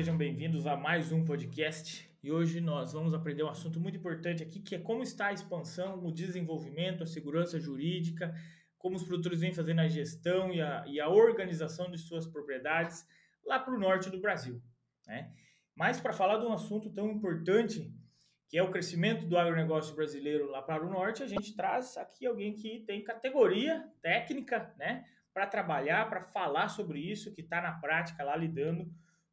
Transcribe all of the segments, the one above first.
sejam bem-vindos a mais um podcast. E hoje nós vamos aprender um assunto muito importante aqui, que é como está a expansão, o desenvolvimento, a segurança jurídica, como os produtores vêm fazendo a gestão e a, e a organização de suas propriedades lá para o norte do Brasil. Né? Mas para falar de um assunto tão importante, que é o crescimento do agronegócio brasileiro lá para o norte, a gente traz aqui alguém que tem categoria técnica, né, para trabalhar, para falar sobre isso, que está na prática lá lidando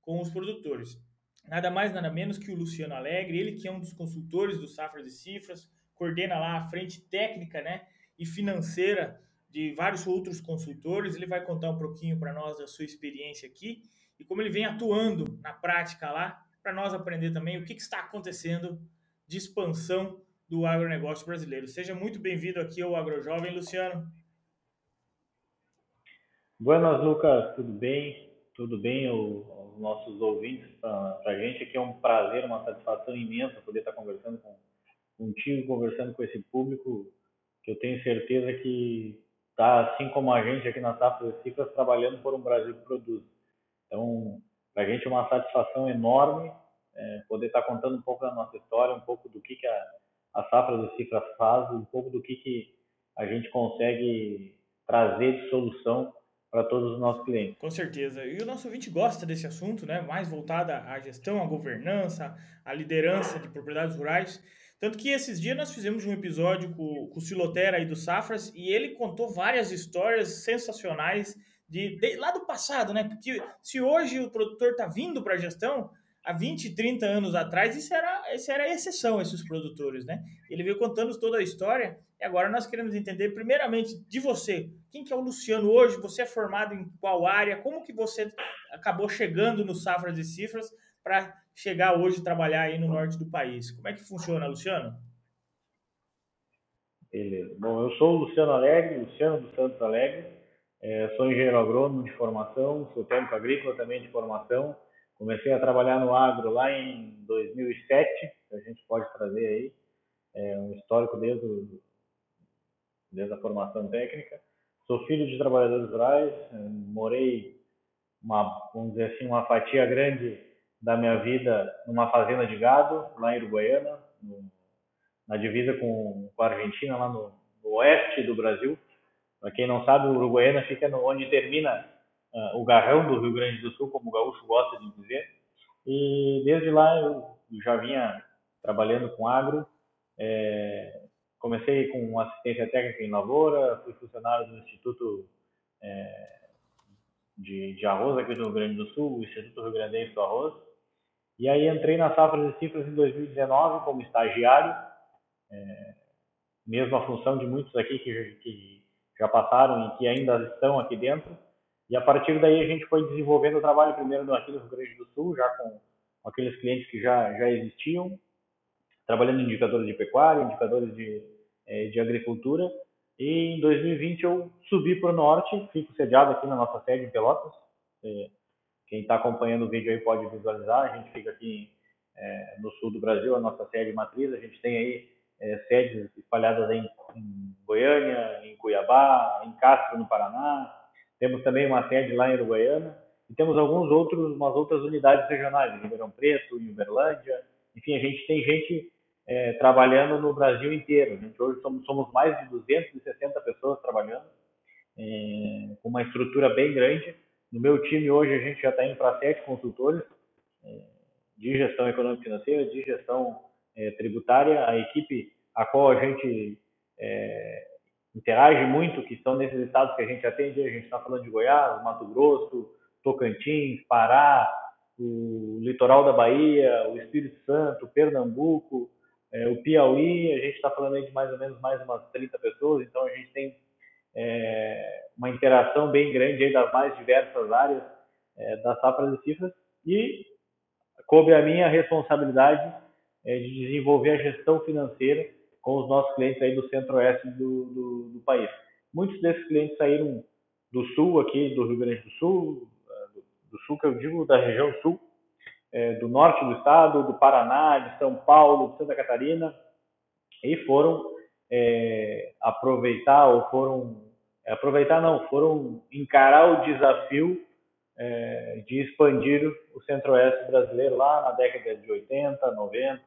com os produtores. Nada mais, nada menos que o Luciano Alegre, ele que é um dos consultores do Safras e Cifras, coordena lá a frente técnica né, e financeira de vários outros consultores. Ele vai contar um pouquinho para nós da sua experiência aqui e como ele vem atuando na prática lá, para nós aprender também o que, que está acontecendo de expansão do agronegócio brasileiro. Seja muito bem-vindo aqui ao AgroJovem, Luciano. Buenas, Lucas, tudo bem? Tudo bem, nossos ouvintes? Para a gente aqui é um prazer, uma satisfação imensa poder estar conversando com, contigo, conversando com esse público que eu tenho certeza que está, assim como a gente aqui na Safra Cifras, trabalhando por um Brasil que produz. Então, para a gente é uma satisfação enorme é, poder estar contando um pouco da nossa história, um pouco do que, que a, a Safra de Cifras faz, um pouco do que, que a gente consegue trazer de solução para todos os nossos clientes. Com certeza. E o nosso ouvinte gosta desse assunto, né? Mais voltada à gestão, à governança, à liderança de propriedades rurais. Tanto que esses dias nós fizemos um episódio com, com o Silotera aí do Safras e ele contou várias histórias sensacionais de, de lá do passado, né? Porque se hoje o produtor está vindo para a gestão, há 20, 30 anos atrás, isso era, isso era exceção, esses produtores, né? Ele veio contando toda a história e agora nós queremos entender, primeiramente, de você. Quem que é o Luciano hoje? Você é formado em qual área? Como que você acabou chegando no Safras e Cifras para chegar hoje trabalhar aí no norte do país? Como é que funciona, Luciano? Beleza. Bom, eu sou o Luciano Alegre, Luciano dos Santos Alegre. É, sou engenheiro agrônomo de formação, sou técnico agrícola também de formação. Comecei a trabalhar no agro lá em 2007, que a gente pode trazer aí é, um histórico desde desde a formação técnica. Sou filho de trabalhadores rurais, eh, morei uma, vamos dizer assim, uma fatia grande da minha vida numa fazenda de gado lá em Uruguaiana, no, na divisa com, com a Argentina, lá no, no oeste do Brasil. Para quem não sabe, Uruguaiana fica no, onde termina uh, o garrão do Rio Grande do Sul, como o gaúcho gosta de dizer. E desde lá eu já vinha trabalhando com agro, é, Comecei com assistência técnica em lavoura, fui funcionário do Instituto é, de, de, Arroz aqui do Rio Grande do Sul, o Instituto Rio Grande do Arroz. E aí entrei na safra de cifras em 2019 como estagiário, é, mesma função de muitos aqui que, que já passaram e que ainda estão aqui dentro. E a partir daí a gente foi desenvolvendo o trabalho primeiro aqui no Rio Grande do Sul, já com, aqueles clientes que já, já existiam, trabalhando em indicadores de pecuária, indicadores de, é, de agricultura. E em 2020 eu subi para o norte, fico sediado aqui na nossa sede em Pelotas. É, quem está acompanhando o vídeo aí pode visualizar. A gente fica aqui é, no sul do Brasil, a nossa sede matriz. A gente tem aí é, sedes espalhadas em, em, Goiânia, em Cuiabá, em Castro, no Paraná. Temos também uma sede lá em Uruguaiana. E temos alguns outros, umas outras unidades regionais, em Ribeirão Preto, em Uberlândia. Enfim, a gente tem gente é, trabalhando no Brasil inteiro. A gente hoje somos, somos mais de 260 pessoas trabalhando, é, com uma estrutura bem grande. No meu time hoje a gente já está indo para sete consultores é, de gestão econômica financeira, de gestão é, tributária. A equipe a qual a gente é, interage muito, que estão nesses estados que a gente atende, a gente está falando de Goiás, Mato Grosso, Tocantins, Pará, o litoral da Bahia, o Espírito Santo, Pernambuco, é, o Piauí, a gente está falando aí de mais ou menos mais umas 30 pessoas, então a gente tem é, uma interação bem grande aí das mais diversas áreas é, das safras e cifras e coube a minha responsabilidade é, de desenvolver a gestão financeira com os nossos clientes aí do centro-oeste do, do, do, país. Muitos desses clientes saíram do sul aqui, do Rio Grande do Sul, do, do sul que eu digo da região sul, é, do norte do estado, do Paraná, de São Paulo, de Santa Catarina, e foram é, aproveitar ou foram aproveitar não, foram encarar o desafio é, de expandir o centro-oeste brasileiro lá na década de 80, 90,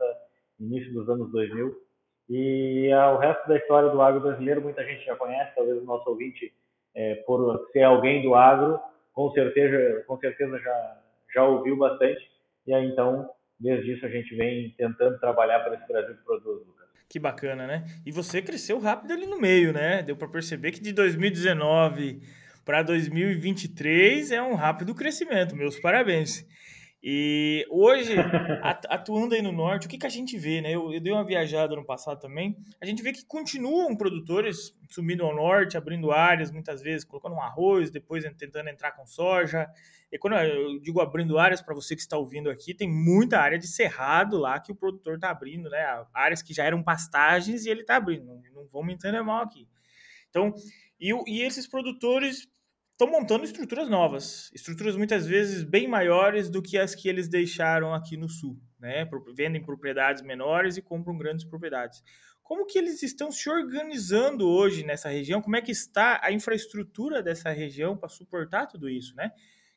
início dos anos 2000. E o resto da história do agro brasileiro muita gente já conhece, talvez o nosso ouvinte, é, por ser alguém do agro, com certeza, com certeza já, já ouviu bastante. E aí então, desde isso a gente vem tentando trabalhar para esse Brasil que produz, Lucas. Que bacana, né? E você cresceu rápido ali no meio, né? Deu para perceber que de 2019 para 2023 é um rápido crescimento. Meus parabéns. E hoje, atuando aí no norte, o que, que a gente vê, né? Eu, eu, dei uma viajada no passado também. A gente vê que continuam produtores subindo ao norte, abrindo áreas, muitas vezes colocando um arroz, depois tentando entrar com soja. E quando eu digo abrindo áreas, para você que está ouvindo aqui, tem muita área de cerrado lá que o produtor está abrindo, né? Áreas que já eram pastagens e ele está abrindo. Não, não me entender mal aqui. Então, e, e esses produtores estão montando estruturas novas, estruturas muitas vezes bem maiores do que as que eles deixaram aqui no sul, né? Vendem propriedades menores e compram grandes propriedades. Como que eles estão se organizando hoje nessa região? Como é que está a infraestrutura dessa região para suportar tudo isso, né?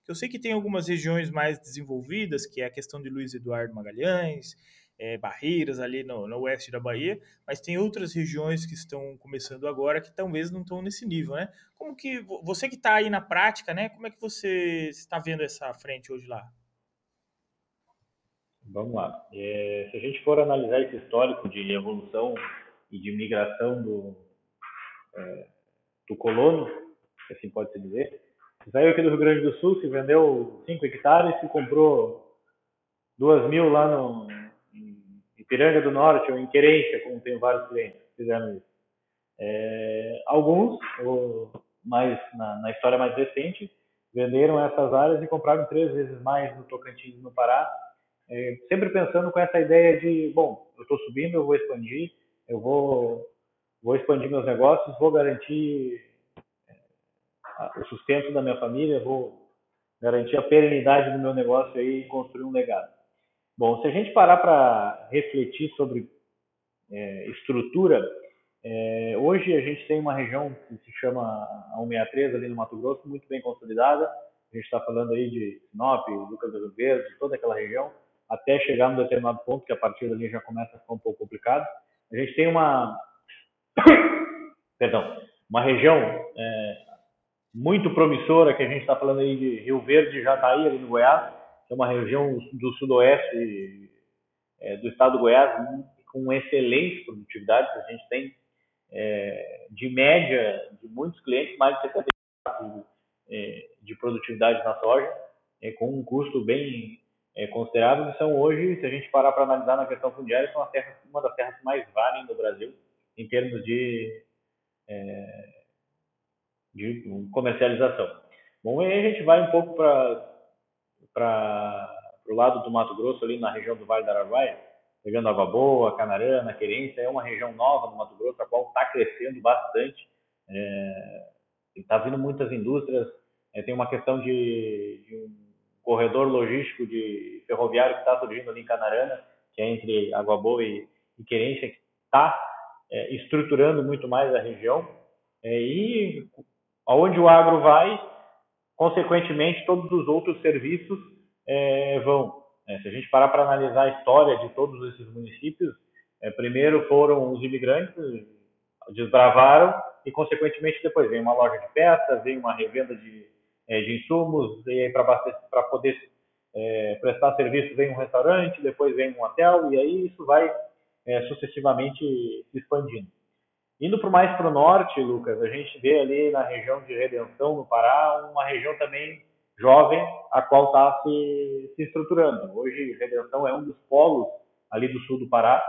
Eu sei que tem algumas regiões mais desenvolvidas, que é a questão de Luiz Eduardo Magalhães, é, Barreiras ali no, no, oeste da Bahia, mas tem outras regiões que estão começando agora que talvez não estão nesse nível, né? Como que você que está aí na prática, né? Como é que você está vendo essa frente hoje lá? Vamos lá. É, se a gente for analisar esse histórico de evolução e de migração do, é, do colono, assim pode se dizer, saiu aqui do Rio Grande do Sul, se vendeu 5 hectares, se comprou 2 mil lá no, Ipiranga do Norte ou em Querência, como tem vários clientes que fizeram isso. É, alguns, mais na, na, história mais recente, venderam essas áreas e compraram três vezes mais no Tocantins no Pará, é, sempre pensando com essa ideia de, bom, eu estou subindo, eu vou expandir, eu vou, vou expandir meus negócios, vou garantir é, o sustento da minha família, vou garantir a perenidade do meu negócio e construir um legado. Bom, se a gente parar para refletir sobre é, estrutura, é, hoje a gente tem uma região que se chama a 163 ali no Mato Grosso, muito bem consolidada. A gente está falando aí de Sinop, Lucas do Rio Verde, toda aquela região, até chegar num determinado ponto que a partir dali já começa a ficar um pouco complicado. A gente tem uma, perdão, uma região é, muito promissora que a gente está falando aí de Rio Verde, Jataí, ali no Goiás, é uma região do sudoeste é, do estado do Goiás com excelentes produtividades. A gente tem, é, de média, de muitos clientes, mais de 70% é, de produtividade na soja, é, com um custo bem é, considerável. E são hoje, se a gente parar para analisar na questão fundiária, são uma das terras que mais valem no Brasil em termos de, é, de comercialização. Bom, aí a gente vai um pouco para para o lado do Mato Grosso, ali na região do Vale do Araguaia, pegando Água Boa, Canarana, Querência, é uma região nova no Mato Grosso, a qual está crescendo bastante. Está é, vindo muitas indústrias, é, tem uma questão de, de, um corredor logístico de ferroviário que está surgindo ali em Canarana, que é entre Água Boa e, e Querência, que está é, estruturando muito mais a região. É, e aonde o agro vai, consequentemente, todos os outros serviços é, vão. É, se a gente parar para analisar a história de todos esses municípios, é, primeiro foram os imigrantes, desbravaram e, consequentemente, depois vem uma loja de peças, vem uma revenda de, é, de insumos, e aí para poder é, prestar serviço vem um restaurante, depois vem um hotel, e aí isso vai é, sucessivamente se expandindo. Indo para mais para o norte, Lucas, a gente vê ali na região de Redenção, no Pará, uma região também jovem, a qual está se, se estruturando. Hoje, Redenção é um dos polos ali do sul do Pará,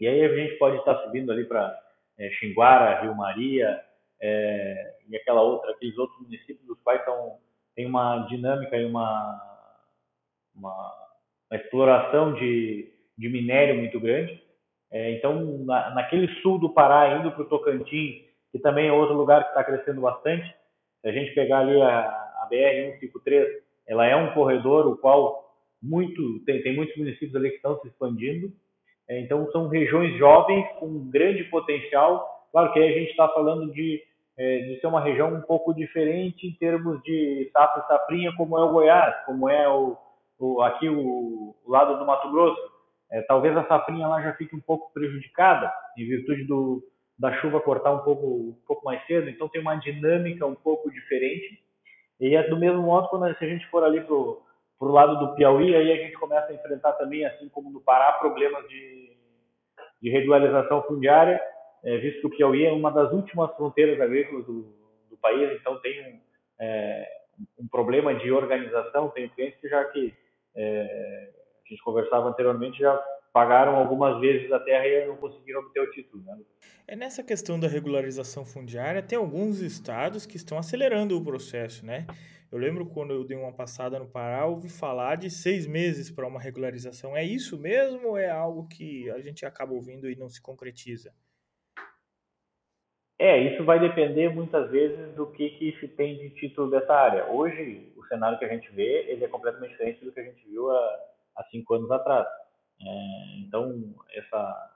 e aí a gente pode estar subindo ali para é, Xinguara, Rio Maria, é, e aquela outra, aqueles outros municípios dos quais são, tem uma dinâmica e uma, uma, uma exploração de, de minério muito grande. É, então, na, naquele sul do Pará, indo para o Tocantins, que também é outro lugar que está crescendo bastante, se a gente pegar ali a, a BR-153, ela é um corredor o qual muito tem, tem muitos municípios ali que estão se expandindo. É, então, são regiões jovens com grande potencial. Claro que aí a gente está falando de é, de ser uma região um pouco diferente em termos de safra e safrinha, como é o Goiás, como é o, o aqui o, o, lado do Mato Grosso. É, talvez a safrinha lá já fique um pouco prejudicada em virtude do, da chuva cortar um pouco, um pouco mais cedo, então tem uma dinâmica um pouco diferente. E é do mesmo modo quando se a gente for ali pro pro lado do Piauí, aí a gente começa a enfrentar também, assim como no Pará, problemas de, de regularização fundiária, é, visto que o Piauí é uma das últimas fronteiras agrícolas do, do país, então tem um, é, um problema de organização. Tem clientes que já que é, a gente conversava anteriormente já pagaram algumas vezes a terra e não conseguiram obter o título. Né? É nessa questão da regularização fundiária, tem alguns estados que estão acelerando o processo, né? Eu lembro quando eu dei uma passada no Pará, ouvi falar de seis meses para uma regularização. É isso mesmo ou é algo que a gente acaba ouvindo e não se concretiza? É, isso vai depender muitas vezes do que, que se tem de título dessa área. Hoje, o cenário que a gente vê, ele é completamente diferente do que a gente viu há, há cinco anos atrás. É, então, essa,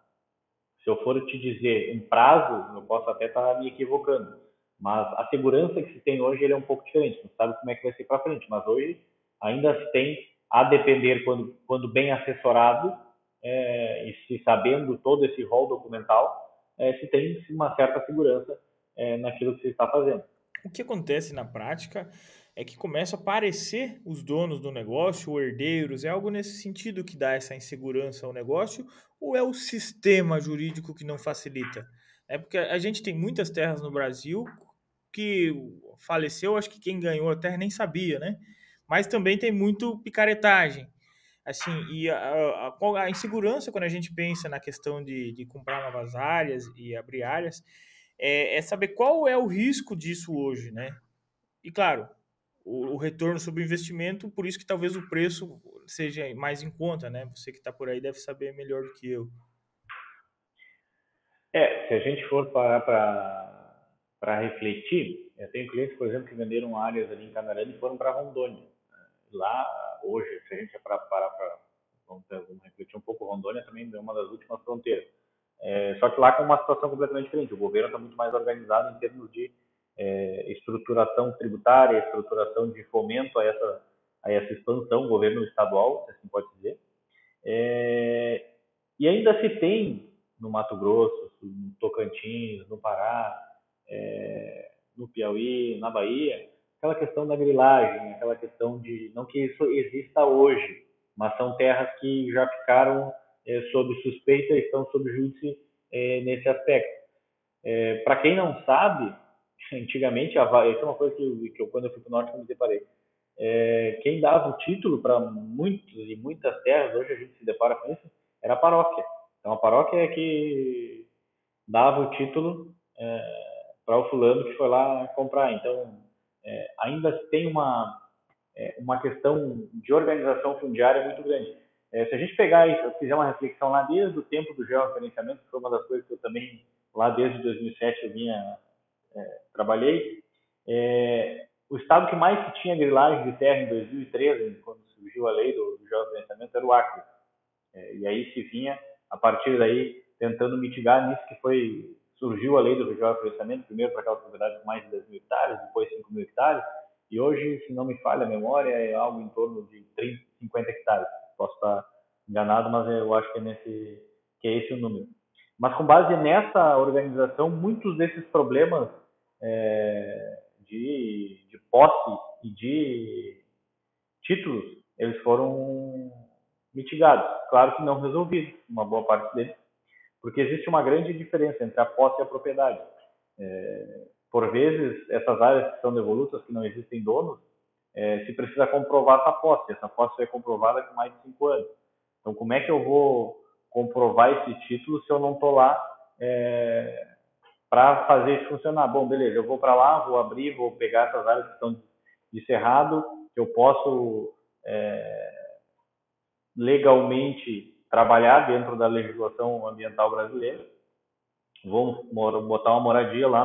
se eu for te dizer um prazo, eu posso até estar me equivocando, mas a segurança que se tem hoje é um pouco diferente. Não sabe como é que vai ser para frente, mas hoje ainda se tem, a depender quando, quando bem assessorado é, e se sabendo todo esse rol documental, é, se tem uma certa segurança é, naquilo que se está fazendo. O que acontece na prática é que começam a aparecer os donos do negócio, ou herdeiros, é algo nesse sentido que dá essa insegurança ao negócio, ou é o sistema jurídico que não facilita? É porque a gente tem muitas terras no Brasil que faleceu, acho que quem ganhou a terra nem sabia, né? Mas também tem muito picaretagem. Assim, e a, a, a insegurança quando a gente pensa na questão de, de comprar novas áreas e abrir áreas, é, é saber qual é o risco disso hoje, né? E claro, o, retorno sobre o investimento, por isso que talvez o preço seja mais em conta, né? Você que está por aí deve saber melhor do que eu. É, se a gente for parar para refletir, eu tenho clientes, por exemplo, que venderam áreas ali em Canarana e foram para Rondônia. Lá, hoje, se a gente parar para vamos refletir um pouco, Rondônia também é uma das últimas fronteiras. É, só que lá com uma situação completamente diferente. O governo está muito mais organizado em termos de é, estruturação tributária, estruturação de fomento a essa, a essa expansão, governo estadual, se assim pode dizer. É, e ainda se tem no Mato Grosso, no Tocantins, no Pará, é, no Piauí, na Bahia, aquela questão da grilagem, aquela questão de, não que isso exista hoje, mas são terras que já ficaram é, sob suspeita e estão sob júdice é, nesse aspecto. É, Para quem não sabe, antigamente, a, isso é uma coisa que, que eu, quando eu fui para o norte, me deparei. É, quem dava o título para muitos e muitas terras, hoje a gente se depara com isso, era a paróquia. Então a paróquia é que dava o título é, para o fulano que foi lá comprar. Então é, ainda tem uma, é, uma questão de organização fundiária muito grande. É, se a gente pegar e fizer uma reflexão lá desde o tempo do georreferenciamento, que foi uma das coisas que eu também, lá desde 2007, eu vinha é, trabalhei, é, o estado que mais tinha grilagem de terra em 2013, quando surgiu a lei do, do geofinanciamento, era o Acre. É, e aí se vinha, a partir daí, tentando mitigar nisso que foi surgiu a lei do geofinanciamento, primeiro para aquelas propriedades com mais de 10 mil hectares, depois 5 mil hectares, e hoje, se não me falha a memória, é algo em torno de 30, 50 hectares. Posso estar enganado, mas eu acho que é, nesse, que é esse o número. Mas com base nessa organização, muitos desses problemas é, de, de posse e de títulos, eles foram mitigados. Claro que não resolvidos, uma boa parte deles, porque existe uma grande diferença entre a posse e a propriedade. É, por vezes, essas áreas que são devolutas, que não existem donos, é, se precisa comprovar essa posse. Essa posse foi comprovada com mais de cinco anos. Então, como é que eu vou comprovar esse título se eu não estou lá é, para fazer isso funcionar. Bom, beleza, eu vou para lá, vou abrir, vou pegar essas áreas que estão de cerrado, que eu posso é, legalmente trabalhar dentro da legislação ambiental brasileira, vou botar uma moradia lá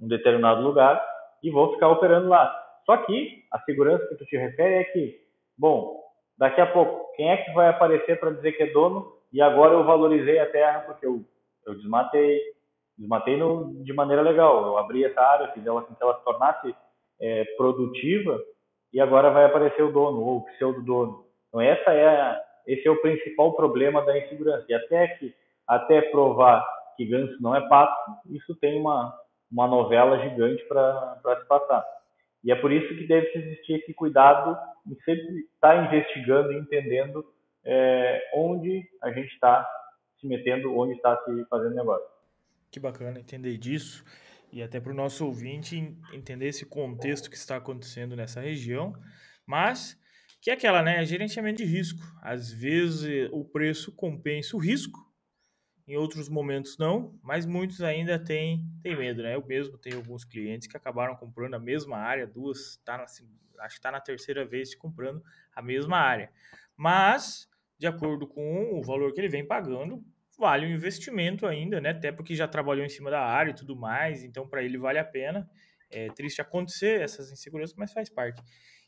num determinado lugar e vou ficar operando lá. Só que a segurança que tu te refere é que, bom, daqui a pouco, quem é que vai aparecer para dizer que é dono e agora eu valorizei a terra porque eu, eu desmatei, desmatei no, de maneira legal. Eu abri essa área, fiz ela com que ela se tornasse é, produtiva e agora vai aparecer o dono ou o pseudo dono. Então essa é a, esse é o principal problema da insegurança. E até que até provar que ganso não é pato, isso tem uma uma novela gigante para se passar. E é por isso que deve existir esse cuidado em sempre estar tá investigando e entendendo é, onde a gente está se metendo, onde está se fazendo negócio. Que bacana entender disso e até para o nosso ouvinte entender esse contexto que está acontecendo nessa região, mas que é aquela, né, gerenciamento de risco. Às vezes o preço compensa o risco, em outros momentos não, mas muitos ainda têm, têm medo, né? Eu mesmo tenho alguns clientes que acabaram comprando a mesma área, duas, tá na, acho que está na terceira vez comprando a mesma área. Mas, de acordo com o valor que ele vem pagando, vale o investimento ainda, né? Até porque já trabalhou em cima da área e tudo mais, então para ele vale a pena. É triste acontecer essas inseguranças, mas faz parte.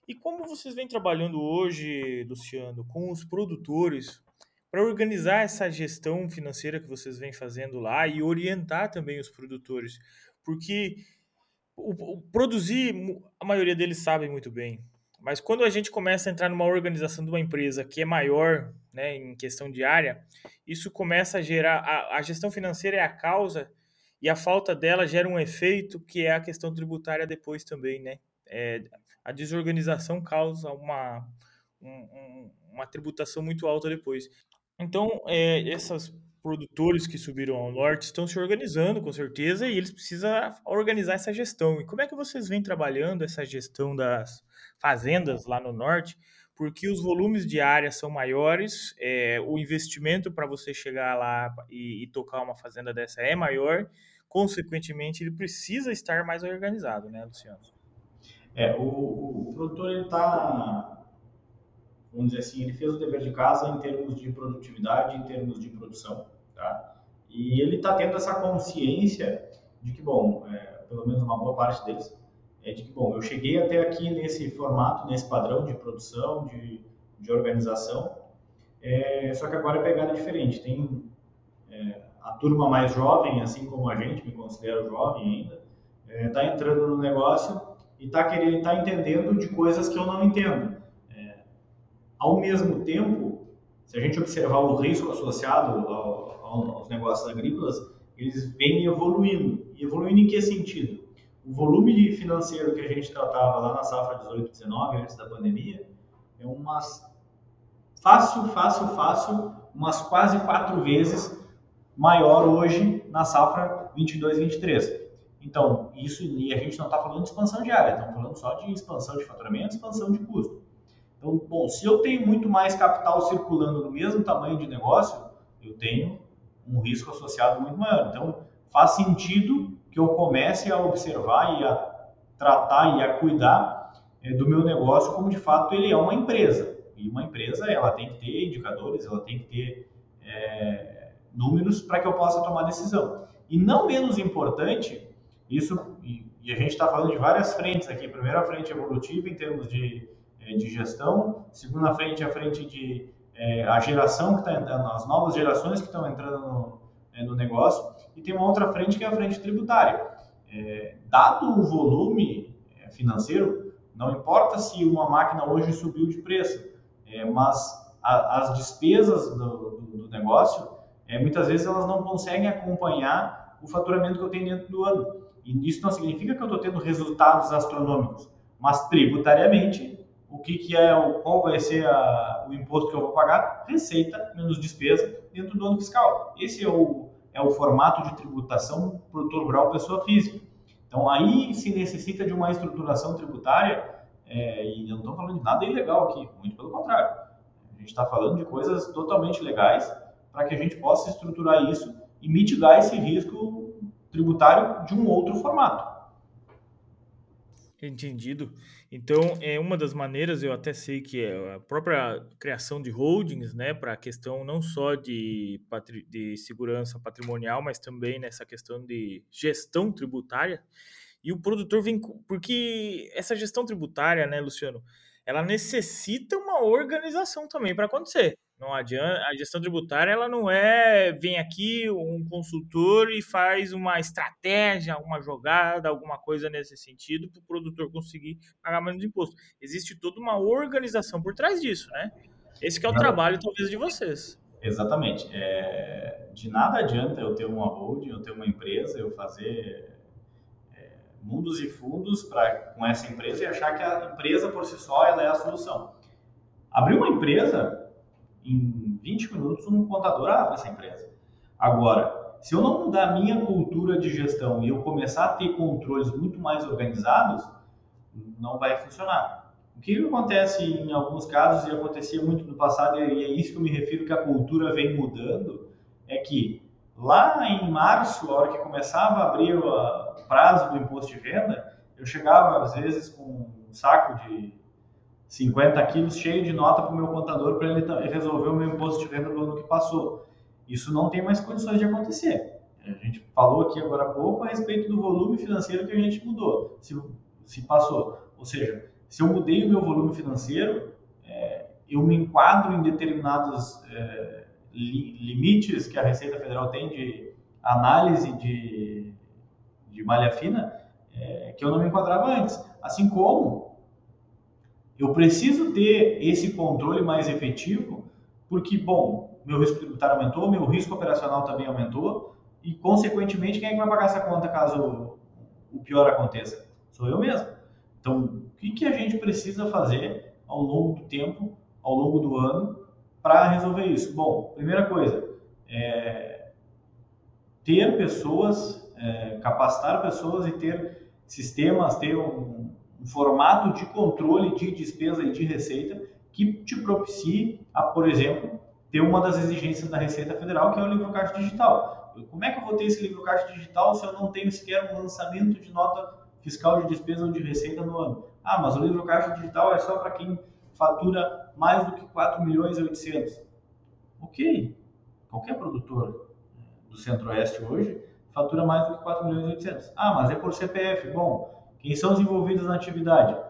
E como vocês vêm trabalhando hoje, Luciano, com os produtores para organizar essa gestão financeira que vocês vêm fazendo lá e orientar também os produtores? Porque o, o produzir, a maioria deles sabe muito bem, mas quando a gente começa a entrar numa organização de uma empresa que é maior, né, em questão de área, isso começa a gerar. A, a, gestão financeira é a causa e a falta dela gera um efeito que é a questão tributária depois também, né? É, a desorganização causa uma, um, uma tributação muito alta depois. Então, é, esses produtores que subiram ao norte estão se organizando, com certeza, e eles precisam organizar essa gestão. E como é que vocês vêm trabalhando essa gestão das fazendas lá no norte, porque os volumes de área são maiores, é, o investimento para você chegar lá e, e, tocar uma fazenda dessa é maior, consequentemente ele precisa estar mais organizado, né, Luciano? É, o, o produtor ele está, vamos dizer assim, ele fez o dever de casa em termos de produtividade, em termos de produção, tá? E ele está tendo essa consciência de que, bom, é, pelo menos uma boa parte deles, é de que, bom, eu cheguei até aqui nesse formato, nesse padrão de produção, de, de organização, é, só que agora a pegada é diferente. Tem é, a turma mais jovem, assim como a gente, me considero jovem ainda, está é, entrando no negócio e está querendo, tá entendendo de coisas que eu não entendo. É, ao mesmo tempo, se a gente observar o risco associado ao, aos negócios agrícolas, eles vêm evoluindo. E evoluindo em que sentido? O volume financeiro que a gente tratava lá na safra 18, 19, antes da pandemia, é umas fácil, fácil, fácil, umas quase quatro vezes maior hoje na safra 22, 23. Então, isso, e a gente não está falando de expansão de área, estamos falando só de expansão de faturamento, expansão de custo. Então, bom, se eu tenho muito mais capital circulando no mesmo tamanho de negócio, eu tenho um risco associado muito maior. Então, faz sentido que eu comece a observar e a tratar e a cuidar é, do meu negócio como de fato ele é uma empresa. E uma empresa ela tem que ter indicadores, ela tem que ter é, números para que eu possa tomar decisão. E não menos importante, isso e, e a gente está falando de várias frentes aqui. Primeiro a frente evolutiva em termos de, é, de gestão, segunda frente a frente de é, a geração que está entrando, as novas gerações que estão entrando no, é, no negócio e tem uma outra frente que é a frente tributária. É, dado o volume é, financeiro, não importa se uma máquina hoje subiu de preço, é, mas a, as despesas do, do, do negócio, é, muitas vezes elas não conseguem acompanhar o faturamento que eu tenho dentro do ano. E isso não significa que eu estou tendo resultados astronômicos, mas tributariamente, o que, que é, o, qual vai ser a, o imposto que eu vou pagar? Receita menos despesa dentro do ano fiscal. Esse é o, é o formato de tributação produtor rural pessoa física. Então aí se necessita de uma estruturação tributária é, e não estou falando de nada ilegal aqui, muito pelo contrário. A gente está falando de coisas totalmente legais para que a gente possa estruturar isso e mitigar esse risco tributário de um outro formato. Entendido. Então, é uma das maneiras, eu até sei que é a própria criação de holdings, né, para a questão não só de, de segurança patrimonial, mas também nessa questão de gestão tributária. E o produtor vem. Porque essa gestão tributária, né, Luciano, ela necessita uma organização também para acontecer. Não adianta, a gestão tributária ela não é vem aqui um consultor e faz uma estratégia, uma jogada, alguma coisa nesse sentido para o produtor conseguir pagar menos imposto. Existe toda uma organização por trás disso, né? Esse é o trabalho talvez de vocês. Exatamente. É, de nada adianta eu ter uma holding, eu ter uma empresa, eu fazer é, mundos e fundos pra, com essa empresa e achar que a empresa por si só ela é a solução. Abrir uma empresa em 20 minutos um contador abre essa empresa. Agora, se eu não mudar a minha cultura de gestão e eu começar a ter controles muito mais organizados, não vai funcionar. O que acontece em alguns casos, e acontecia muito no passado, e é isso que eu me refiro que a cultura vem mudando, é que lá em março, a hora que começava a abrir o prazo do imposto de venda, eu chegava às vezes com um saco de 50 quilos cheio de nota para o meu contador para ele resolver o meu imposto de venda do ano que passou. Isso não tem mais condições de acontecer. A gente falou aqui agora há pouco a respeito do volume financeiro que a gente mudou, se, se passou. Ou seja, se eu mudei o meu volume financeiro, é, eu me enquadro em determinados é, li, limites que a Receita Federal tem de análise de, de malha fina, é, que eu não me enquadrava antes. Assim como eu preciso ter esse controle mais efetivo, porque, bom, meu risco tributário aumentou, meu risco operacional também aumentou, e, consequentemente, quem é que vai pagar essa conta caso o pior aconteça? Sou eu mesmo. Então, o que, que a gente precisa fazer ao longo do tempo, ao longo do ano, para resolver isso? Bom, primeira coisa, é ter pessoas, é, capacitar pessoas e ter sistemas, ter um, um formato de controle de despesa e de receita que te propicie a, por exemplo, ter uma das exigências da Receita Federal, que é o livro caixa digital. Como é que eu vou ter esse livro caixa digital se eu não tenho sequer um lançamento de nota fiscal de despesa ou de receita no ano? Ah, mas o livro caixa digital é só para quem fatura mais do que 4 milhões e 800. Ok, qualquer produtor do Centro-Oeste hoje fatura mais do que 4 milhões e 800. Ah, mas é por CPF. Bom, quem são os envolvidos na atividade?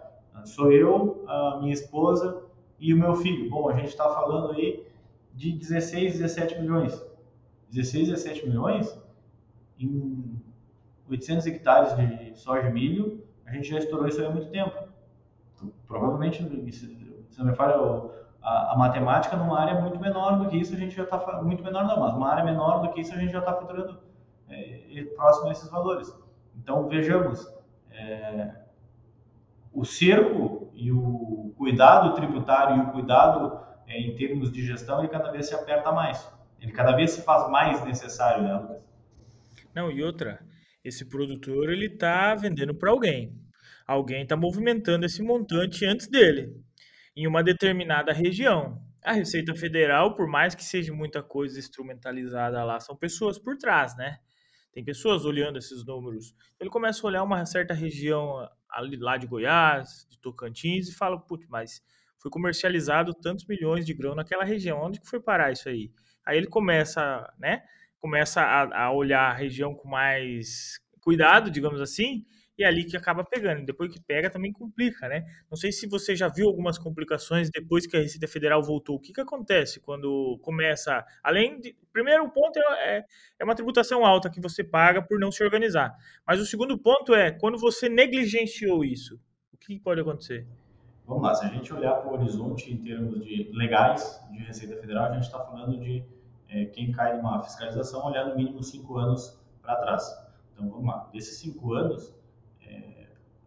Sou eu, a minha esposa e o meu filho. Bom, a gente está falando aí de 16, 17 milhões. 16, 17 milhões em 800 hectares de soja e milho, a gente já estourou isso há muito tempo. Então, provavelmente, se não me falha a, a, matemática, numa área muito menor do que isso, a gente já está... Muito menor não, mas uma área menor do que isso, a gente já está faturando é, próximo a esses valores. Então, vejamos, é, o cerco e o cuidado tributário e o cuidado é, em termos de gestão, ele cada vez se aperta mais. Ele cada vez se faz mais necessário, né, Lucas? Não, e outra, esse produtor ele está vendendo para alguém. Alguém está movimentando esse montante antes dele, em uma determinada região. A Receita Federal, por mais que seja muita coisa instrumentalizada lá, são pessoas por trás, né? Tem pessoas olhando esses números. Ele começa a olhar uma certa região ali, lá de Goiás, de Tocantins, e fala, putz, mas foi comercializado tantos milhões de grão naquela região. Onde que foi parar isso aí? Aí ele começa, né? Começa a, a olhar a região com mais cuidado, digamos assim, e é ali que acaba pegando. Depois que pega, também complica, né? Não sei se você já viu algumas complicações depois que a Receita Federal voltou. O que, que acontece quando começa. Além de. Primeiro ponto é, é uma tributação alta que você paga por não se organizar. Mas o segundo ponto é quando você negligenciou isso. O que pode acontecer? Vamos lá, se a gente olhar para o horizonte em termos de legais de Receita Federal, a gente está falando de é, quem cai numa fiscalização olhar no mínimo cinco anos para trás. Então vamos lá, desses cinco anos,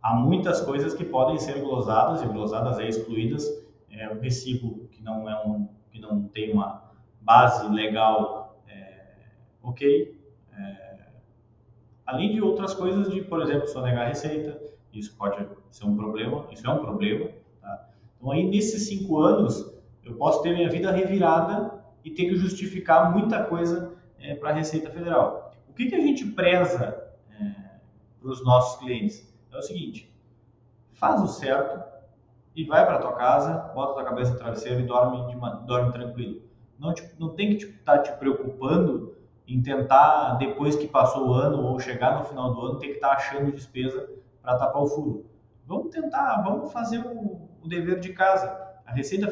há muitas coisas que podem ser glosadas, e glosadas é excluídas, é, o recibo que não, é um, que não tem uma base legal é, ok, é, além de outras coisas de, por exemplo, sonegar receita, isso pode ser um problema, isso é um problema. Tá? Então aí nesses cinco anos eu posso ter minha vida revirada e ter que justificar muita coisa é, para a Receita Federal. O que, que a gente preza é, para os nossos clientes? É o seguinte: faz o certo e vai para tua casa, bota tua cabeça no travesseiro e dorme, dorme tranquilo. Não, te, não tem que estar te, tá te preocupando em tentar, depois que passou o ano ou chegar no final do ano, ter que estar tá achando despesa para tapar o furo. Vamos tentar, vamos fazer o, o, dever de casa. A Receita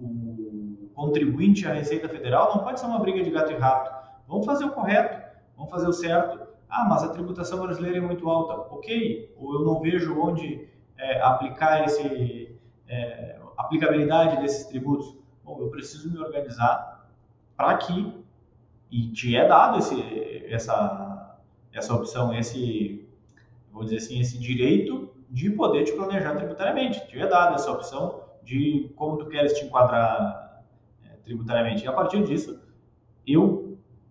o, o contribuinte à Receita Federal, não pode ser uma briga de gato e rato. Vamos fazer o correto, vamos fazer o certo. Ah, mas a tributação brasileira é muito alta. Ok, ou eu não vejo onde é, aplicar esse é, aplicabilidade desses tributos. Bom, eu preciso me organizar para que e te é dado esse, essa essa opção, esse vou dizer assim, esse direito de poder te planejar tributariamente. Te é dado essa opção de como tu queres te enquadrar é, tributariamente. E a partir disso, eu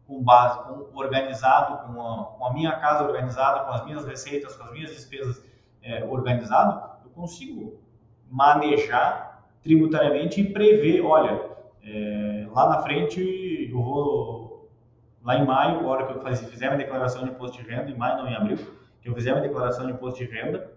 com base, com, organizado, com a, com a, minha casa organizada, com as minhas receitas, com as minhas despesas é, organizado, eu consigo manejar tributariamente e prever, olha, é, lá na frente eu vou, lá em maio, a hora que eu faz, fizer minha declaração de imposto de renda, em maio não em abril, que eu fizer minha declaração de imposto de renda,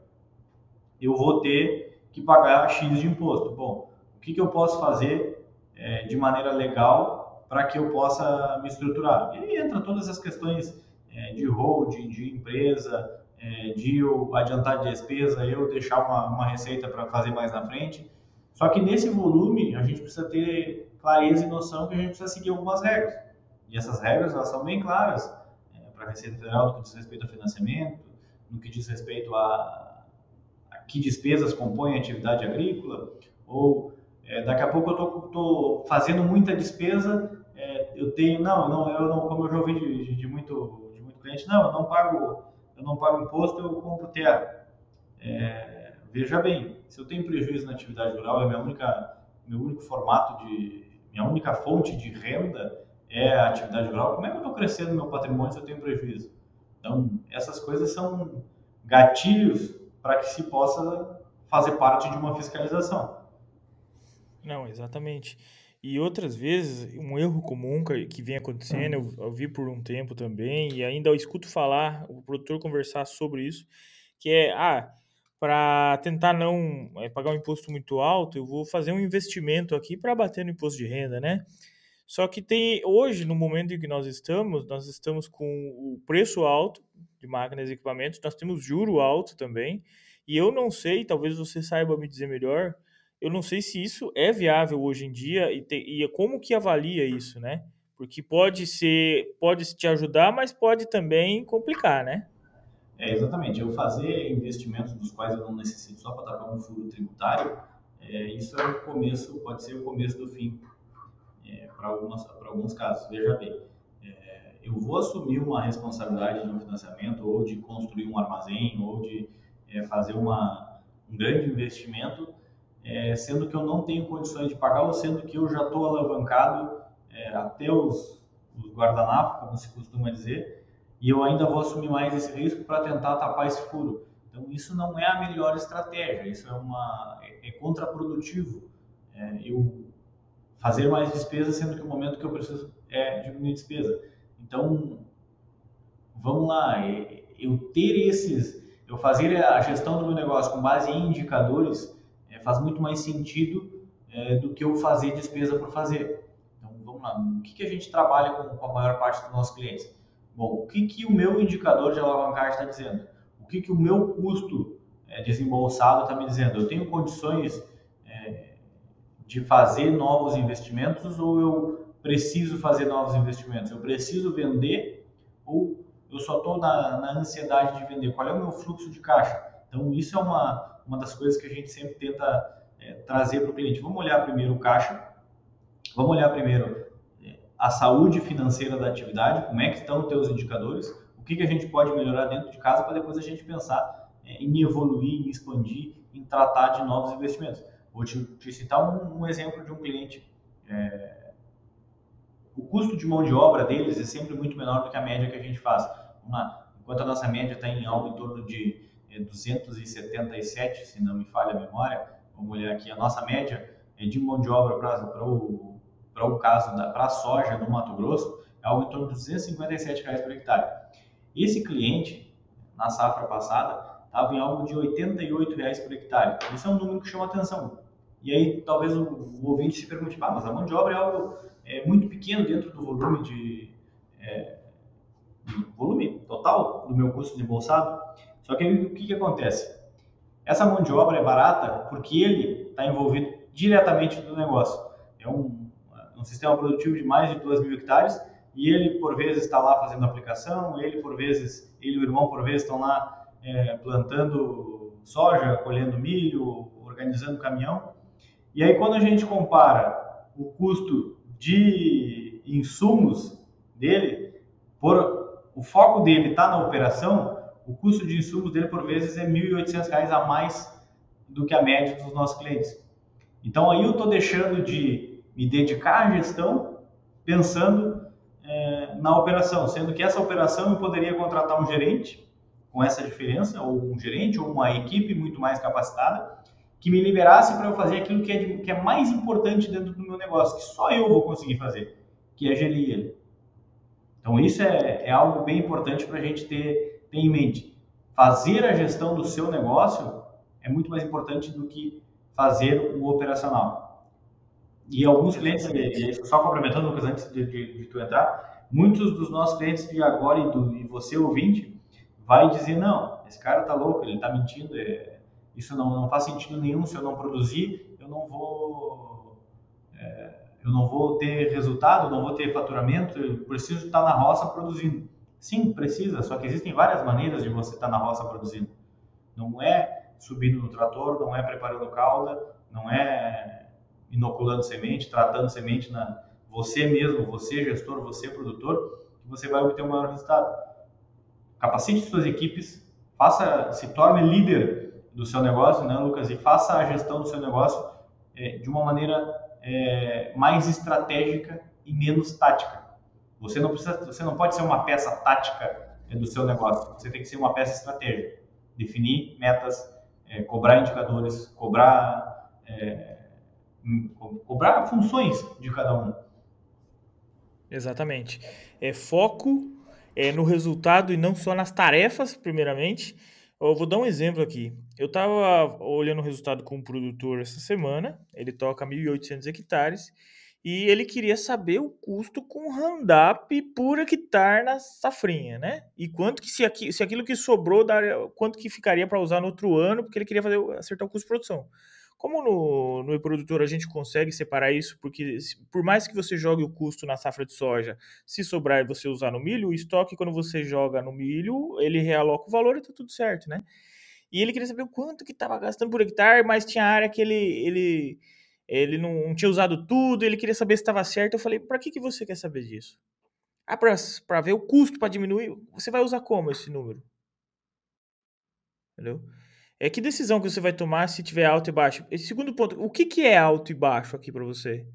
eu vou ter que pagar X de imposto. Bom, o que, que eu posso fazer é, de maneira legal para que eu possa me estruturar. E aí entra todas as questões é, de holding, de empresa, é, de eu adiantar de despesa, eu deixar uma, uma receita para fazer mais na frente. Só que nesse volume a gente precisa ter clareza e noção que a gente precisa seguir algumas regras. E essas regras elas são bem claras é, para a Receita Federal no que diz respeito ao financiamento, no que diz respeito a, a que despesas compõem a atividade agrícola, ou é, daqui a pouco eu estou fazendo muita despesa eu tenho, não, não, eu não, como eu já ouvi de, de, de, muito, de muito cliente, não, eu não pago, eu não pago imposto, eu compro terra. É, veja bem, se eu tenho prejuízo na atividade rural, é minha única, meu único formato de, minha única fonte de renda é a atividade rural, como é que eu estou crescendo meu patrimônio se eu tenho prejuízo? Então, essas coisas são gatilhos para que se possa fazer parte de uma fiscalização. Não, exatamente. E outras vezes, um erro comum que vem acontecendo, eu, eu vi por um tempo também, e ainda eu escuto falar, o produtor conversar sobre isso, que é, ah, para tentar não é, pagar um imposto muito alto, eu vou fazer um investimento aqui para bater no imposto de renda, né? Só que tem hoje, no momento em que nós estamos, nós estamos com o preço alto de máquinas e equipamentos, nós temos juro alto também, e eu não sei, talvez você saiba me dizer melhor, eu não sei se isso é viável hoje em dia e, te, e como que avalia isso, né? Porque pode ser, pode te ajudar, mas pode também complicar, né? É, exatamente. Eu fazer investimentos dos quais eu não necessito só para tapar um furo tributário, é, isso é o começo, pode ser o começo do fim é, para alguns casos. Veja bem, é, eu vou assumir uma responsabilidade de um financiamento ou de construir um armazém ou de é, fazer uma, um grande investimento é, sendo que eu não tenho condições de pagar ou sendo que eu já estou alavancado é, até os, os guardanapos, como se costuma dizer, e eu ainda vou assumir mais esse risco para tentar tapar esse furo. Então, isso não é a melhor estratégia, isso é, uma, é, é contraprodutivo. É, eu fazer mais despesa, sendo que o momento que eu preciso é diminuir despesa. Então, vamos lá, é, eu ter esses, eu fazer a gestão do meu negócio com base em indicadores faz muito mais sentido é, do que eu fazer despesa por fazer. Então, vamos lá. O que, que a gente trabalha com, com a maior parte dos nossos clientes? Bom, o que, que o meu indicador de alavancagem está dizendo? O que, que o meu custo é, desembolsado está me dizendo? Eu tenho condições é, de fazer novos investimentos ou eu preciso fazer novos investimentos? Eu preciso vender ou eu só estou na, na ansiedade de vender? Qual é o meu fluxo de caixa? Então, isso é uma, uma das coisas que a gente sempre tenta é, trazer para o cliente. Vamos olhar primeiro o caixa, vamos olhar primeiro é, a saúde financeira da atividade, como é que estão os teus indicadores, o que, que a gente pode melhorar dentro de casa para depois a gente pensar é, em evoluir, em expandir, em tratar de novos investimentos. Vou te, te citar um, um, exemplo de um cliente. É, o custo de mão de obra deles é sempre muito menor do que a média que a gente faz. Enquanto a nossa média está em algo em torno de 277, se não me falha a memória. Vamos olhar aqui, a nossa média é de mão de obra para o, caso da para a soja no Mato Grosso é algo em torno de 257 reais por hectare. Esse cliente, na safra passada, estava em algo de 88 reais por hectare. Isso é um número que chama atenção. E aí talvez o, o ouvinte se pergunte, ah, mas a mão de obra é algo é, muito pequeno dentro do volume de, é, volume total do meu custo de embolsado. Só que aí, o que, que acontece? Essa mão de obra é barata porque ele está envolvido diretamente no negócio. É um, um sistema produtivo de mais de 2 mil hectares e ele por vezes está lá fazendo aplicação, ele por vezes, ele e o irmão por vezes estão lá é, plantando soja, colhendo milho, organizando caminhão. E aí quando a gente compara o custo de insumos dele, por o foco dele está na operação, o custo de insumos dele por vezes é R$ 1.800 a mais do que a média dos nossos clientes. Então aí eu estou deixando de me dedicar à gestão pensando é, na operação, sendo que essa operação eu poderia contratar um gerente com essa diferença, ou um gerente, ou uma equipe muito mais capacitada, que me liberasse para eu fazer aquilo que é, de, que é mais importante dentro do meu negócio, que só eu vou conseguir fazer, que é gerir ele. Então isso é, é algo bem importante para a gente ter, ter em mente. Fazer a gestão do seu negócio é muito mais importante do que fazer o operacional. E alguns clientes, só complementando, Lucas, antes de, de, de, tu entrar, muitos dos nossos clientes de agora e, do, e você, ouvinte, vai dizer, não, esse cara tá louco, ele tá mentindo, é, isso não, não faz sentido nenhum, se eu não produzir, eu não vou... É, eu não vou ter resultado, não vou ter faturamento, eu preciso estar na roça produzindo. Sim, precisa, só que existem várias maneiras de você estar na roça produzindo. Não é subindo no trator, não é preparando calda, não é inoculando semente, tratando semente na você mesmo, você gestor, você produtor, que você vai obter um maior resultado. Capacite suas equipes, faça, se torne líder do seu negócio, né, Lucas, e faça a gestão do seu negócio é, de uma maneira é, mais estratégica e menos tática. Você não precisa, você não pode ser uma peça tática é, do seu negócio. Você tem que ser uma peça estratégica. Definir metas, é, cobrar indicadores, cobrar, é, cobrar funções de cada um. Exatamente. É foco é, no resultado e não só nas tarefas, primeiramente. Eu vou dar um exemplo aqui. Eu estava olhando o resultado com um produtor essa semana, ele toca 1.800 hectares, e ele queria saber o custo com Roundup por hectare na safrinha, né? E quanto que se, aqui, se aquilo que sobrou, daria, quanto que ficaria para usar no outro ano, porque ele queria fazer, acertar o custo de produção. Como no, no e-produtor a gente consegue separar isso, porque por mais que você jogue o custo na safra de soja, se sobrar você usar no milho, o estoque, quando você joga no milho, ele realoca o valor e tá tudo certo, né? E ele queria saber o quanto que estava gastando por hectare, mas tinha área que ele, ele ele não, tinha usado tudo, ele queria saber se estava certo. Eu falei, para que, que você quer saber disso? Ah, para ver o custo para diminuir, você vai usar como esse número? Entendeu? É que decisão que você vai tomar se tiver alto e baixo. Esse segundo ponto, o que, que é alto e baixo aqui para você?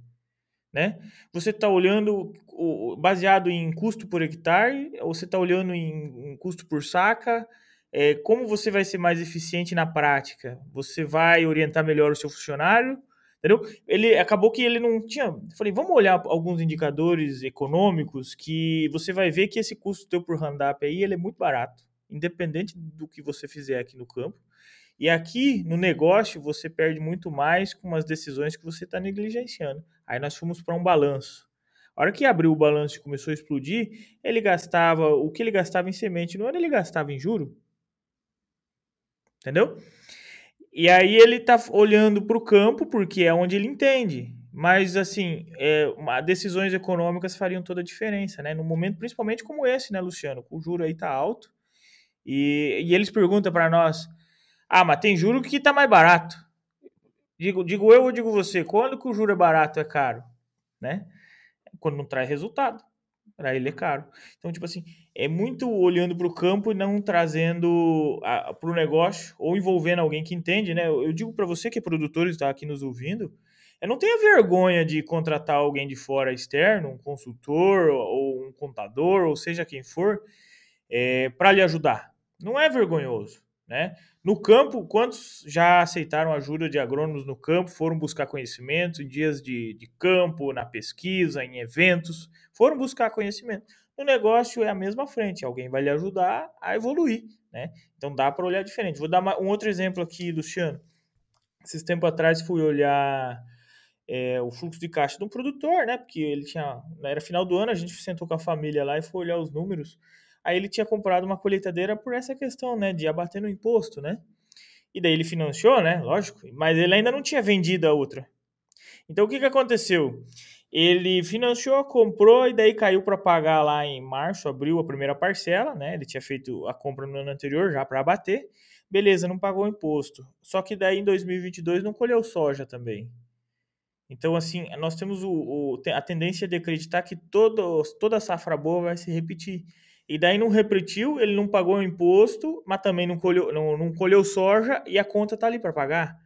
Né? Você está olhando o, baseado em custo por hectare, ou você está olhando em, em, custo por saca? É, como você vai ser mais eficiente na prática? Você vai orientar melhor o seu funcionário? Entendeu? Ele acabou que ele não tinha. Falei, vamos olhar alguns indicadores econômicos que você vai ver que esse custo teu por hand-up aí ele é muito barato, independente do que você fizer aqui no campo. E aqui no negócio você perde muito mais com as decisões que você está negligenciando. Aí nós fomos para um balanço. A hora que abriu o balanço e começou a explodir, ele gastava o que ele gastava em semente no ano, ele gastava em juro. Entendeu? E aí ele tá olhando para o campo, porque é onde ele entende. Mas, assim, é, decisões econômicas fariam toda a diferença, né? No momento, principalmente como esse, né, Luciano? O juro aí tá alto. E, e eles perguntam para nós: ah, mas tem juro que tá mais barato. Digo, digo eu ou digo você? Quando que o juro é barato é caro? Né? Quando não traz resultado. Para ele é caro. Então, tipo assim, é muito olhando para o campo e não trazendo para o negócio ou envolvendo alguém que entende, né? Eu, eu digo para você que é produtor e está aqui nos ouvindo, é, não tenha vergonha de contratar alguém de fora externo, um consultor ou um contador, ou seja quem for, é, para lhe ajudar. Não é vergonhoso. Né? No campo, quantos já aceitaram ajuda de agrônomos no campo, foram buscar conhecimento em dias de, de campo, na pesquisa, em eventos, foram buscar conhecimento. No negócio é a mesma frente, alguém vai lhe ajudar a evoluir. Né? Então dá para olhar diferente. Vou dar um outro exemplo aqui, Luciano. Esses tempos atrás fui olhar é, o fluxo de caixa de um produtor, né? Porque ele tinha. Era final do ano, a gente sentou com a família lá e foi olhar os números. Aí ele tinha comprado uma colheitadeira por essa questão, né, de abater no imposto, né? E daí ele financiou, né, lógico, mas ele ainda não tinha vendido a outra. Então o que que aconteceu? Ele financiou, comprou e daí caiu para pagar lá em março, abril a primeira parcela, né? Ele tinha feito a compra no ano anterior já para abater. Beleza, não pagou imposto. Só que daí em 2022 não colheu soja também. Então, assim, nós temos o, o, a tendência de acreditar que todo, toda safra boa vai se repetir. E daí não repetiu, ele não pagou o imposto, mas também não colheu, não, não colheu soja e a conta tá ali para pagar.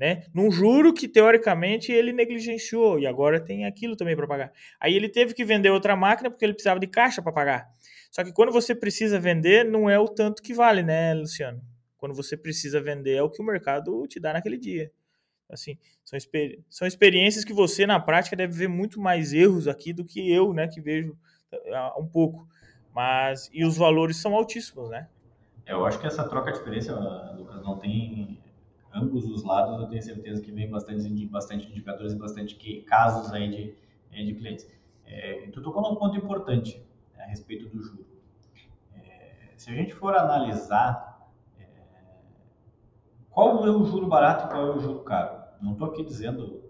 Né? Num juro que teoricamente ele negligenciou e agora tem aquilo também para pagar. Aí ele teve que vender outra máquina porque ele precisava de caixa para pagar. Só que quando você precisa vender, não é o tanto que vale, né, Luciano? Quando você precisa vender, é o que o mercado te dá naquele dia. Assim, são, experi são experiências que você, na prática, deve ver muito mais erros aqui do que eu, né, que vejo uh, um pouco. Mas, e os valores são altíssimos, né? Eu acho que essa troca de experiência, Lucas, não tem ambos os lados, eu tenho certeza que vem bastante, bastante indicadores e bastante casos aí de, eh, de clientes. É, tu tocou num ponto importante né, a respeito do juro. É, se a gente for analisar é, qual é o juro barato e qual é o juro caro, não estou aqui dizendo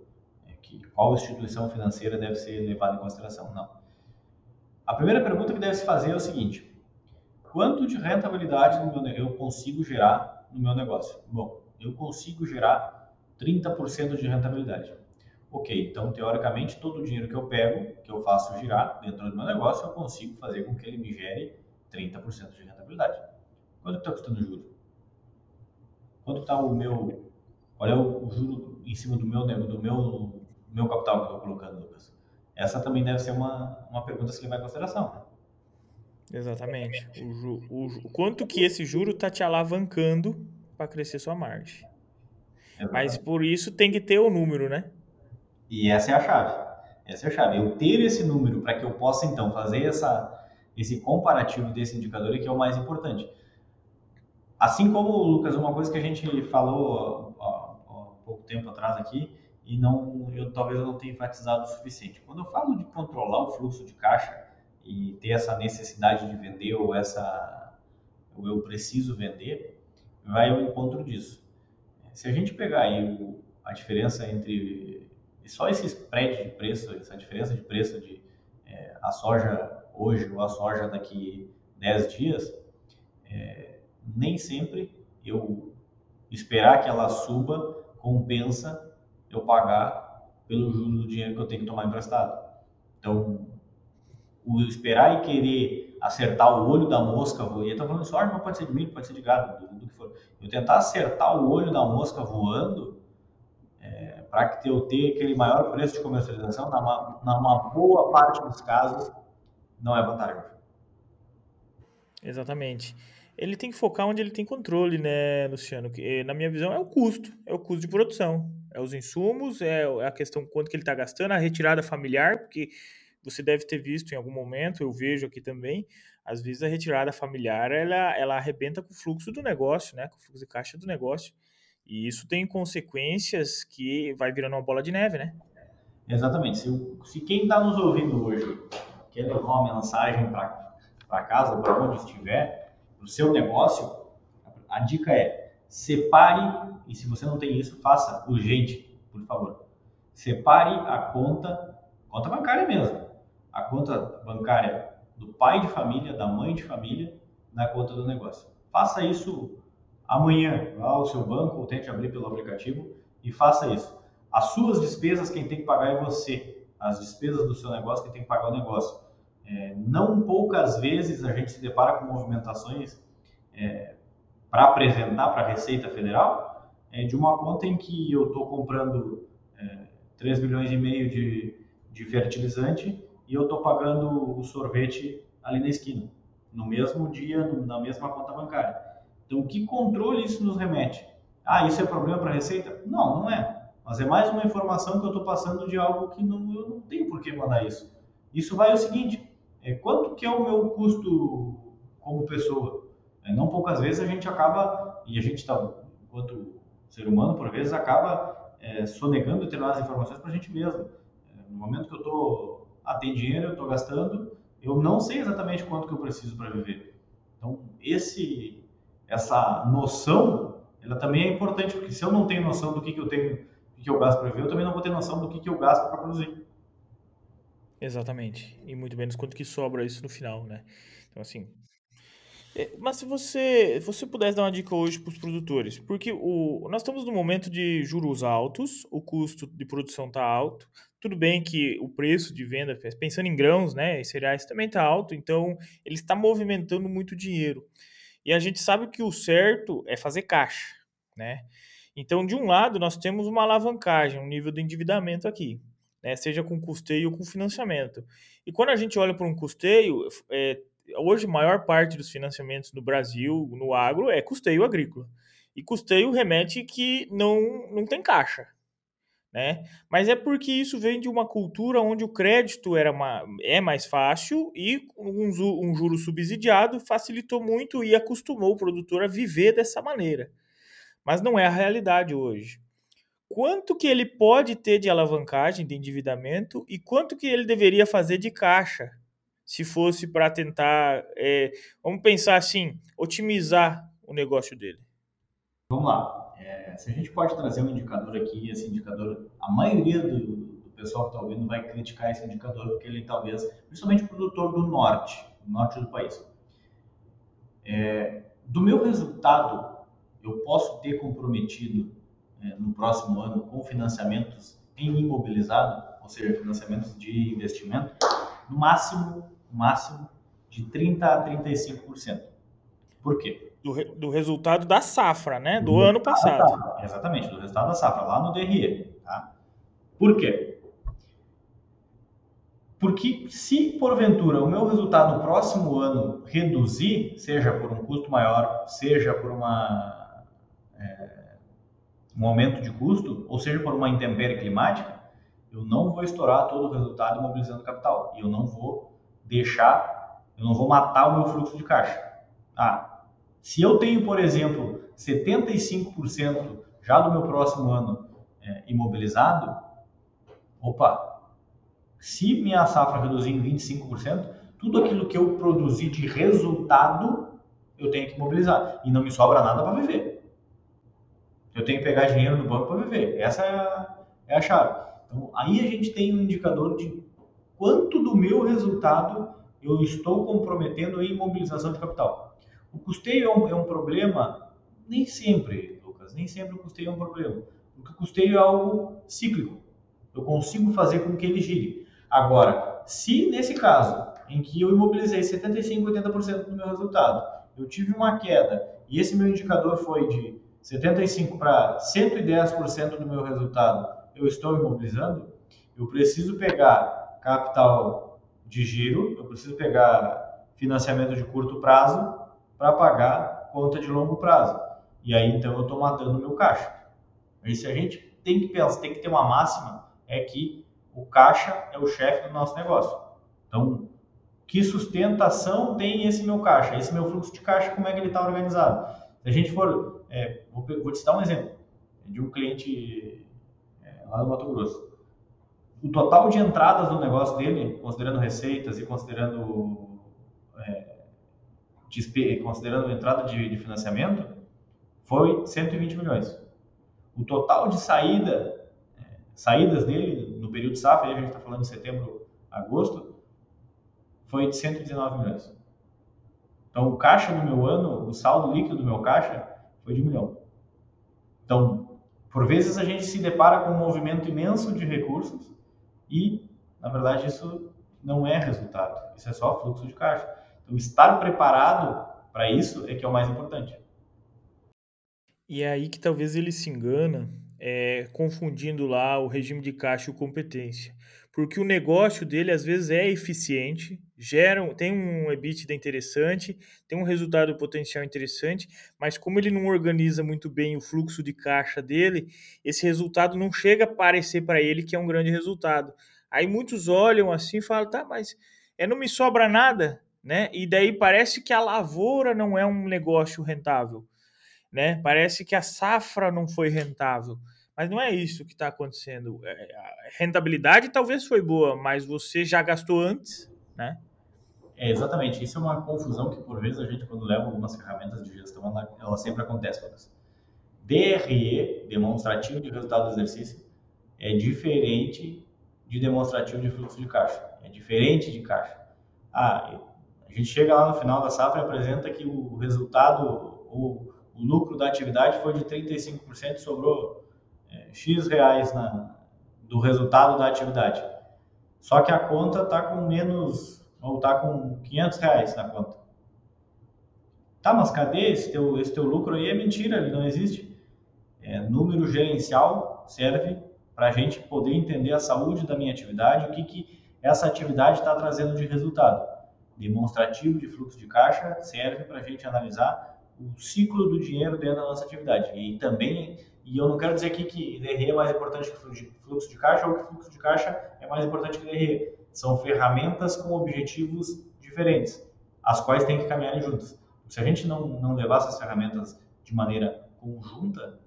que qual instituição financeira deve ser levada em consideração, não. A primeira pergunta que deve se fazer é o seguinte: quanto de rentabilidade eu consigo gerar no meu negócio? Bom, eu consigo gerar 30% de rentabilidade. Ok, então teoricamente todo o dinheiro que eu pego, que eu faço girar dentro do meu negócio, eu consigo fazer com que ele me gere 30% de rentabilidade. Quanto está custando o juro? Quanto está o meu. Qual é o, o juro em cima do meu, do meu, do meu capital que eu estou colocando, Lucas? Essa também deve ser uma, uma pergunta a se levar em consideração. Né? Exatamente. O, ju, o, o, quanto que esse juro está te alavancando para crescer sua margem. Mas por isso tem que ter o número, né? E essa é a chave. Essa é a chave. Eu ter esse número para que eu possa então fazer essa, esse comparativo desse indicador é que é o mais importante. Assim como, Lucas, uma coisa que a gente falou há, há pouco tempo atrás aqui, e não, eu talvez eu não tenha enfatizado o suficiente. Quando eu falo de controlar o fluxo de caixa e ter essa necessidade de vender ou essa ou eu preciso vender, vai ao encontro disso. Se a gente pegar aí o, a diferença entre só esse spread de preço, essa diferença de preço de é, a soja hoje ou a soja daqui 10 dias, é, nem sempre eu esperar que ela suba compensa eu pagar pelo juro do dinheiro que eu tenho que tomar emprestado. Então, o esperar e querer acertar o olho da mosca, e eu tô falando soja, mas pode ser de milho, pode ser de gado, do, do que for. Eu tentar acertar o olho da mosca voando é, para que eu tenha aquele maior preço de comercialização, na uma, boa parte dos casos, não é vantagem. Exatamente. Ele tem que focar onde ele tem controle, né, Luciano? Que, na minha visão, é o custo, é o custo de produção, é os insumos, é a questão quanto que ele está gastando, a retirada familiar, porque você deve ter visto em algum momento, eu vejo aqui também, às vezes a retirada familiar ela, ela arrebenta com o fluxo do negócio, né? com o fluxo de caixa do negócio. E isso tem consequências que vai virando uma bola de neve, né? Exatamente. Se, se quem está nos ouvindo hoje quer levar uma mensagem para casa, para onde estiver, para o seu negócio, a dica é separe, e se você não tem isso, faça urgente, por favor. Separe a conta, conta bancária mesmo, a conta bancária do pai de família, da mãe de família, na conta do negócio. Faça isso amanhã, vá ao seu banco ou tente abrir pelo aplicativo e faça isso. As suas despesas, quem tem que pagar é você. As despesas do seu negócio, quem tem que pagar é o negócio. É, não poucas vezes a gente se depara com movimentações é, para apresentar para a Receita Federal é, de uma conta em que eu estou comprando é, 3 milhões e meio de, de fertilizante e eu estou pagando o sorvete ali na esquina, no mesmo dia, na mesma conta bancária. Então, que controle isso nos remete? Ah, isso é problema para a Receita? Não, não é. Mas é mais uma informação que eu estou passando de algo que não, eu não tenho por que mandar isso. Isso vai o seguinte, é, quanto que é o meu custo como pessoa? É, não poucas vezes a gente acaba, e a gente está, enquanto ser humano, por vezes, acaba é, sonegando determinadas informações para a gente mesmo. É, no momento que eu estou ah, tem dinheiro, eu estou gastando, eu não sei exatamente quanto que eu preciso para viver. Então, esse, essa noção, ela também é importante, porque se eu não tenho noção do que, que eu tenho, do que, eu gasto para viver, eu também não vou ter noção do que, que eu gasto para produzir. Exatamente. E muito menos quanto que sobra isso no final, né? Então, assim. É, mas se você, você pudesse dar uma dica hoje para os produtores, porque o, nós estamos num momento de juros altos, o custo de produção está alto. Tudo bem que o preço de venda, pensando em grãos, né, e cereais também está alto, então ele está movimentando muito dinheiro. E a gente sabe que o certo é fazer caixa, né? Então, de um lado, nós temos uma alavancagem, um nível de endividamento aqui né, seja com custeio ou com financiamento. E quando a gente olha para um custeio, é, hoje a maior parte dos financiamentos no Brasil, no agro, é custeio agrícola. E custeio remete que não, não tem caixa. Né? Mas é porque isso vem de uma cultura onde o crédito era uma, é mais fácil e um, um juro subsidiado facilitou muito e acostumou o produtor a viver dessa maneira. Mas não é a realidade hoje quanto que ele pode ter de alavancagem, de endividamento e quanto que ele deveria fazer de caixa, se fosse para tentar, é, vamos pensar assim, otimizar o negócio dele. Vamos lá. É, se a gente pode trazer um indicador aqui, esse indicador, a maioria do, do pessoal que está ouvindo vai criticar esse indicador porque ele talvez, principalmente produtor do norte, do norte do país. É, do meu resultado, eu posso ter comprometido é, no próximo ano com financiamentos em imobilizado, ou seja, financiamentos de investimento, no máximo, máximo de 30 a 35%. Por quê? Do, re, do resultado da safra, né? Do, do ano passado. Exatamente, do resultado da safra, lá no DRE. Tá? Por quê? Porque se porventura o meu resultado no próximo ano reduzir, seja por um custo maior, seja por uma é, um aumento de custo, ou seja, por uma intempérie climática, eu não vou estourar todo o resultado imobilizando capital. E eu não vou deixar, eu não vou matar o meu fluxo de caixa. Ah, se eu tenho, por exemplo, 75% já do meu próximo ano é, imobilizado, opa, se minha safra reduzir em 25%, tudo aquilo que eu produzi de resultado, eu tenho que imobilizar. E não me sobra nada para viver. Eu tenho que pegar dinheiro no banco para viver. Essa é a, é a chave. Então, aí a gente tem um indicador de quanto do meu resultado eu estou comprometendo em mobilização de capital. O custeio é um, é um problema, nem sempre, Lucas, nem sempre o custeio é um problema. Porque o custeio é algo cíclico. Eu consigo fazer com que ele gire. Agora, se nesse caso, em que eu imobilizei 75, 80% do meu resultado, eu tive uma queda e esse meu indicador foi de 75 para 110% do meu resultado eu estou imobilizando, eu preciso pegar capital de giro, eu preciso pegar financiamento de curto prazo para pagar conta de longo prazo. E aí então eu estou matando o meu caixa. E se a gente tem que pensar, tem que ter uma máxima, é que o caixa é o chefe do nosso negócio. Então, que sustentação tem esse meu caixa? Esse meu fluxo de caixa, como é que ele está organizado? Se a gente for, é, vou, vou, te citar um exemplo de um cliente é, lá do Mato Grosso. O total de entradas no negócio dele, considerando receitas e considerando é, considerando entrada de, de, financiamento, foi 120 milhões. O total de saída, é, saídas dele no período safra, aí a gente está falando de setembro, agosto, foi de 119 milhões. Então, o caixa do meu ano, o saldo líquido do meu caixa foi de um milhão. Então, por vezes a gente se depara com um movimento imenso de recursos e, na verdade, isso não é resultado. Isso é só fluxo de caixa. Então, estar preparado para isso é que é o mais importante. E é aí que talvez ele se engana, é, confundindo lá o regime de caixa e competência porque o negócio dele às vezes é eficiente, gera, tem um EBITDA interessante, tem um resultado potencial interessante, mas como ele não organiza muito bem o fluxo de caixa dele, esse resultado não chega a parecer para ele que é um grande resultado. Aí muitos olham assim e falam, tá, mas é, não me sobra nada, né? E daí parece que a lavoura não é um negócio rentável, né? Parece que a safra não foi rentável. Mas não é isso que está acontecendo. É, a rentabilidade talvez foi boa, mas você já gastou antes, né? É, exatamente. Isso é uma confusão que, por vezes, a gente, quando leva algumas ferramentas de gestão, ela, ela sempre acontece. DRE, demonstrativo de resultado do exercício, é diferente de demonstrativo de fluxo de caixa. é diferente de caixa. Ah, a gente chega lá no final da safra e apresenta que o resultado, o, o lucro da atividade foi de 35%, sobrou é, X reais na, do resultado da atividade. Só que a conta está com menos, ou está com 500 reais na conta. Tá, mas cadê esse teu, esse teu lucro aí? É mentira, ele não existe. É, número gerencial serve para a gente poder entender a saúde da minha atividade, o que, que essa atividade está trazendo de resultado. Demonstrativo de fluxo de caixa serve para a gente analisar o ciclo do dinheiro dentro da nossa atividade. E também, e eu não quero dizer aqui que DRE é mais importante que fluxo de caixa ou que fluxo de caixa é mais importante que DRE. São ferramentas com objetivos diferentes, as quais têm que caminhar juntas. Se a gente não, não levar essas ferramentas de maneira conjunta,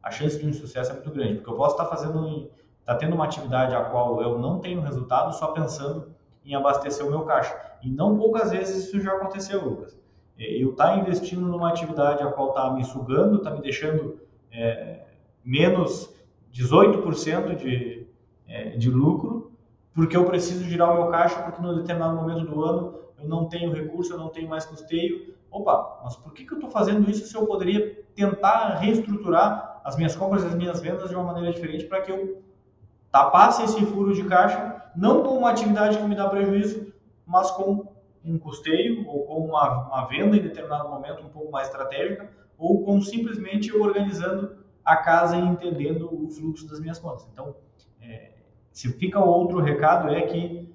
a chance de um sucesso é muito grande, porque eu posso estar fazendo, estar tendo uma atividade a qual eu não tenho resultado só pensando em abastecer o meu caixa. E não poucas vezes isso já aconteceu, Lucas. É, eu estar investindo numa atividade a qual está me sugando, está me deixando é, menos 18% de, é, de lucro, porque eu preciso girar o meu caixa, porque no determinado momento do ano eu não tenho recurso, eu não tenho mais custeio. Opa, mas por que, que eu estou fazendo isso se eu poderia tentar reestruturar as minhas compras e as minhas vendas de uma maneira diferente para que eu tapasse esse furo de caixa, não com uma atividade que me dá prejuízo, mas com um custeio ou com uma, uma venda em determinado momento um pouco mais estratégica, ou com simplesmente eu organizando a casa e entendendo o fluxo das minhas contas. Então, é, se fica outro recado é que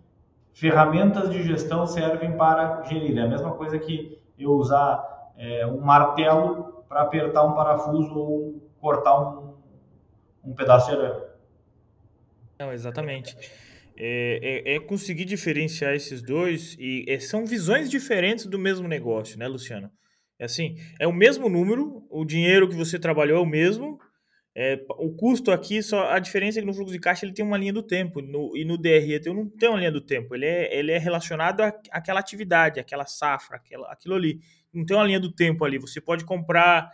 ferramentas de gestão servem para gerir. É a mesma coisa que eu usar é, um martelo para apertar um parafuso ou cortar um, um pedaço de arame. Não, exatamente. É, é, é, conseguir diferenciar esses dois e é, são visões diferentes do mesmo negócio, né, Luciano? É assim, é o mesmo número, o dinheiro que você trabalhou é o mesmo, é, o custo aqui, só a diferença é que no fluxo de caixa ele tem uma linha do tempo no, e no DRE não tem uma linha do tempo. Ele é, ele é relacionado àquela atividade, àquela safra, aquela, aquilo ali. Não tem uma linha do tempo ali. Você pode comprar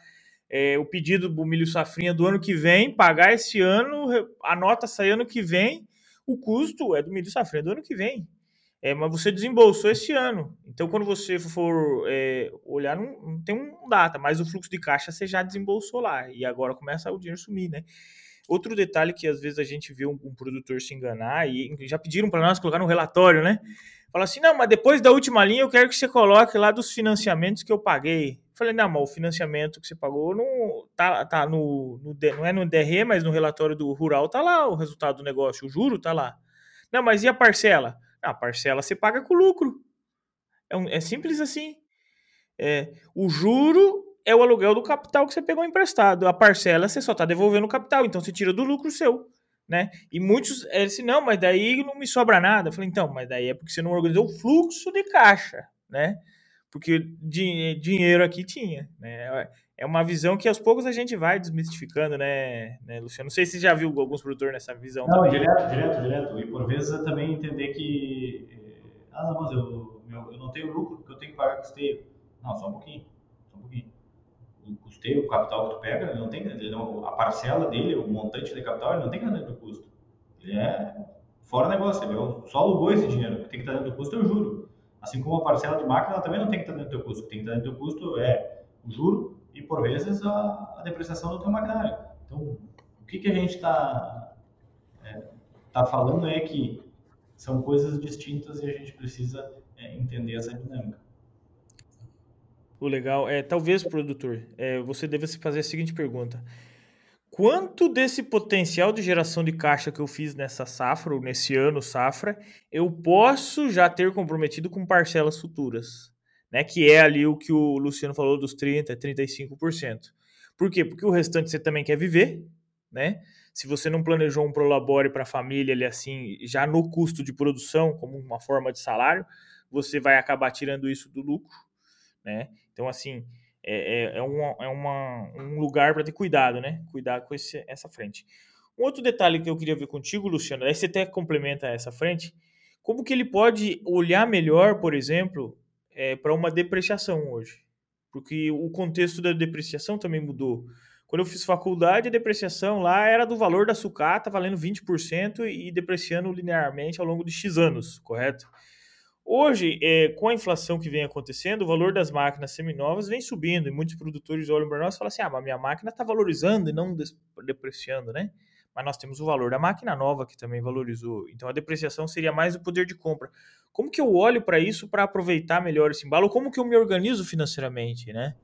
é, o pedido do milho safrinha do ano que vem, pagar esse ano, a nota sair ano que vem, o custo é do milho safrinha do ano que vem. É, mas você desembolsou esse ano. Então, quando você for é, olhar, não, não, tem um data, mas o fluxo de caixa você já desembolsou lá. E agora começa o dinheiro sumir, né? Outro detalhe que às vezes a gente vê um, um produtor se enganar, e já pediram para nós colocar no relatório, né? Fala assim, não, mas depois da última linha eu quero que você coloque lá dos financiamentos que eu paguei. Falei, não, mas o financiamento que você pagou não tá, tá no, no não é no DRE, mas no relatório do rural tá lá o resultado do negócio, o juro tá lá. Não, mas e a parcela? A parcela você paga com lucro. É, um, é simples assim. É, o juro é o aluguel do capital que você pegou emprestado. A parcela você só está devolvendo o capital, então você tira do lucro seu. Né? E muitos é assim, não, mas daí não me sobra nada. Eu falei, então, mas daí é porque você não organizou o fluxo de caixa, né? Porque din dinheiro aqui tinha, né? É uma visão que aos poucos a gente vai desmistificando, né, né Luciano? Não sei se você já viu alguns produtores nessa visão não, também. direto, direto, direto. E por vezes é também entender que, eh, ah, não, mas eu, eu não tenho lucro porque eu tenho que pagar custeio. Não, só um pouquinho, só um pouquinho. O custeio, o capital que tu pega, ele não tem, não, a parcela dele, o montante de capital, ele não tem que estar dentro do custo. Ele é fora negócio, ele só alugou esse dinheiro. O que tem que estar dentro do custo é o juro. Assim como a parcela de máquina também não tem que estar dentro do custo. O que tem que estar dentro do custo é o juro e, por vezes, a, a depreciação do teu maquinário. Então, o que, que a gente está é, tá falando é que são coisas distintas e a gente precisa é, entender essa dinâmica. O legal é, talvez, produtor, é, você deve se fazer a seguinte pergunta. Quanto desse potencial de geração de caixa que eu fiz nessa safra, ou nesse ano safra, eu posso já ter comprometido com parcelas futuras? né? Que é ali o que o Luciano falou dos 30%, 35%. Por quê? Porque o restante você também quer viver, né? Se você não planejou um prolabore para a família ali assim, já no custo de produção, como uma forma de salário, você vai acabar tirando isso do lucro, né? Então, assim, é, é, é, uma, é uma, um lugar para ter cuidado, né? Cuidar com esse, essa frente. Um outro detalhe que eu queria ver contigo, Luciano, aí você até complementa essa frente, como que ele pode olhar melhor, por exemplo, é, para uma depreciação hoje. Porque o contexto da depreciação também mudou. Quando eu fiz faculdade, a depreciação lá era do valor da sucata, valendo 20% e depreciando linearmente ao longo de X anos, correto? Hoje, é, com a inflação que vem acontecendo, o valor das máquinas seminovas vem subindo e muitos produtores olham para nós e falam assim: ah, mas minha máquina está valorizando e não depreciando, né? Mas nós temos o valor da máquina nova que também valorizou. Então a depreciação seria mais o poder de compra. Como que eu olho para isso para aproveitar melhor esse embalo? Como que eu me organizo financeiramente, né?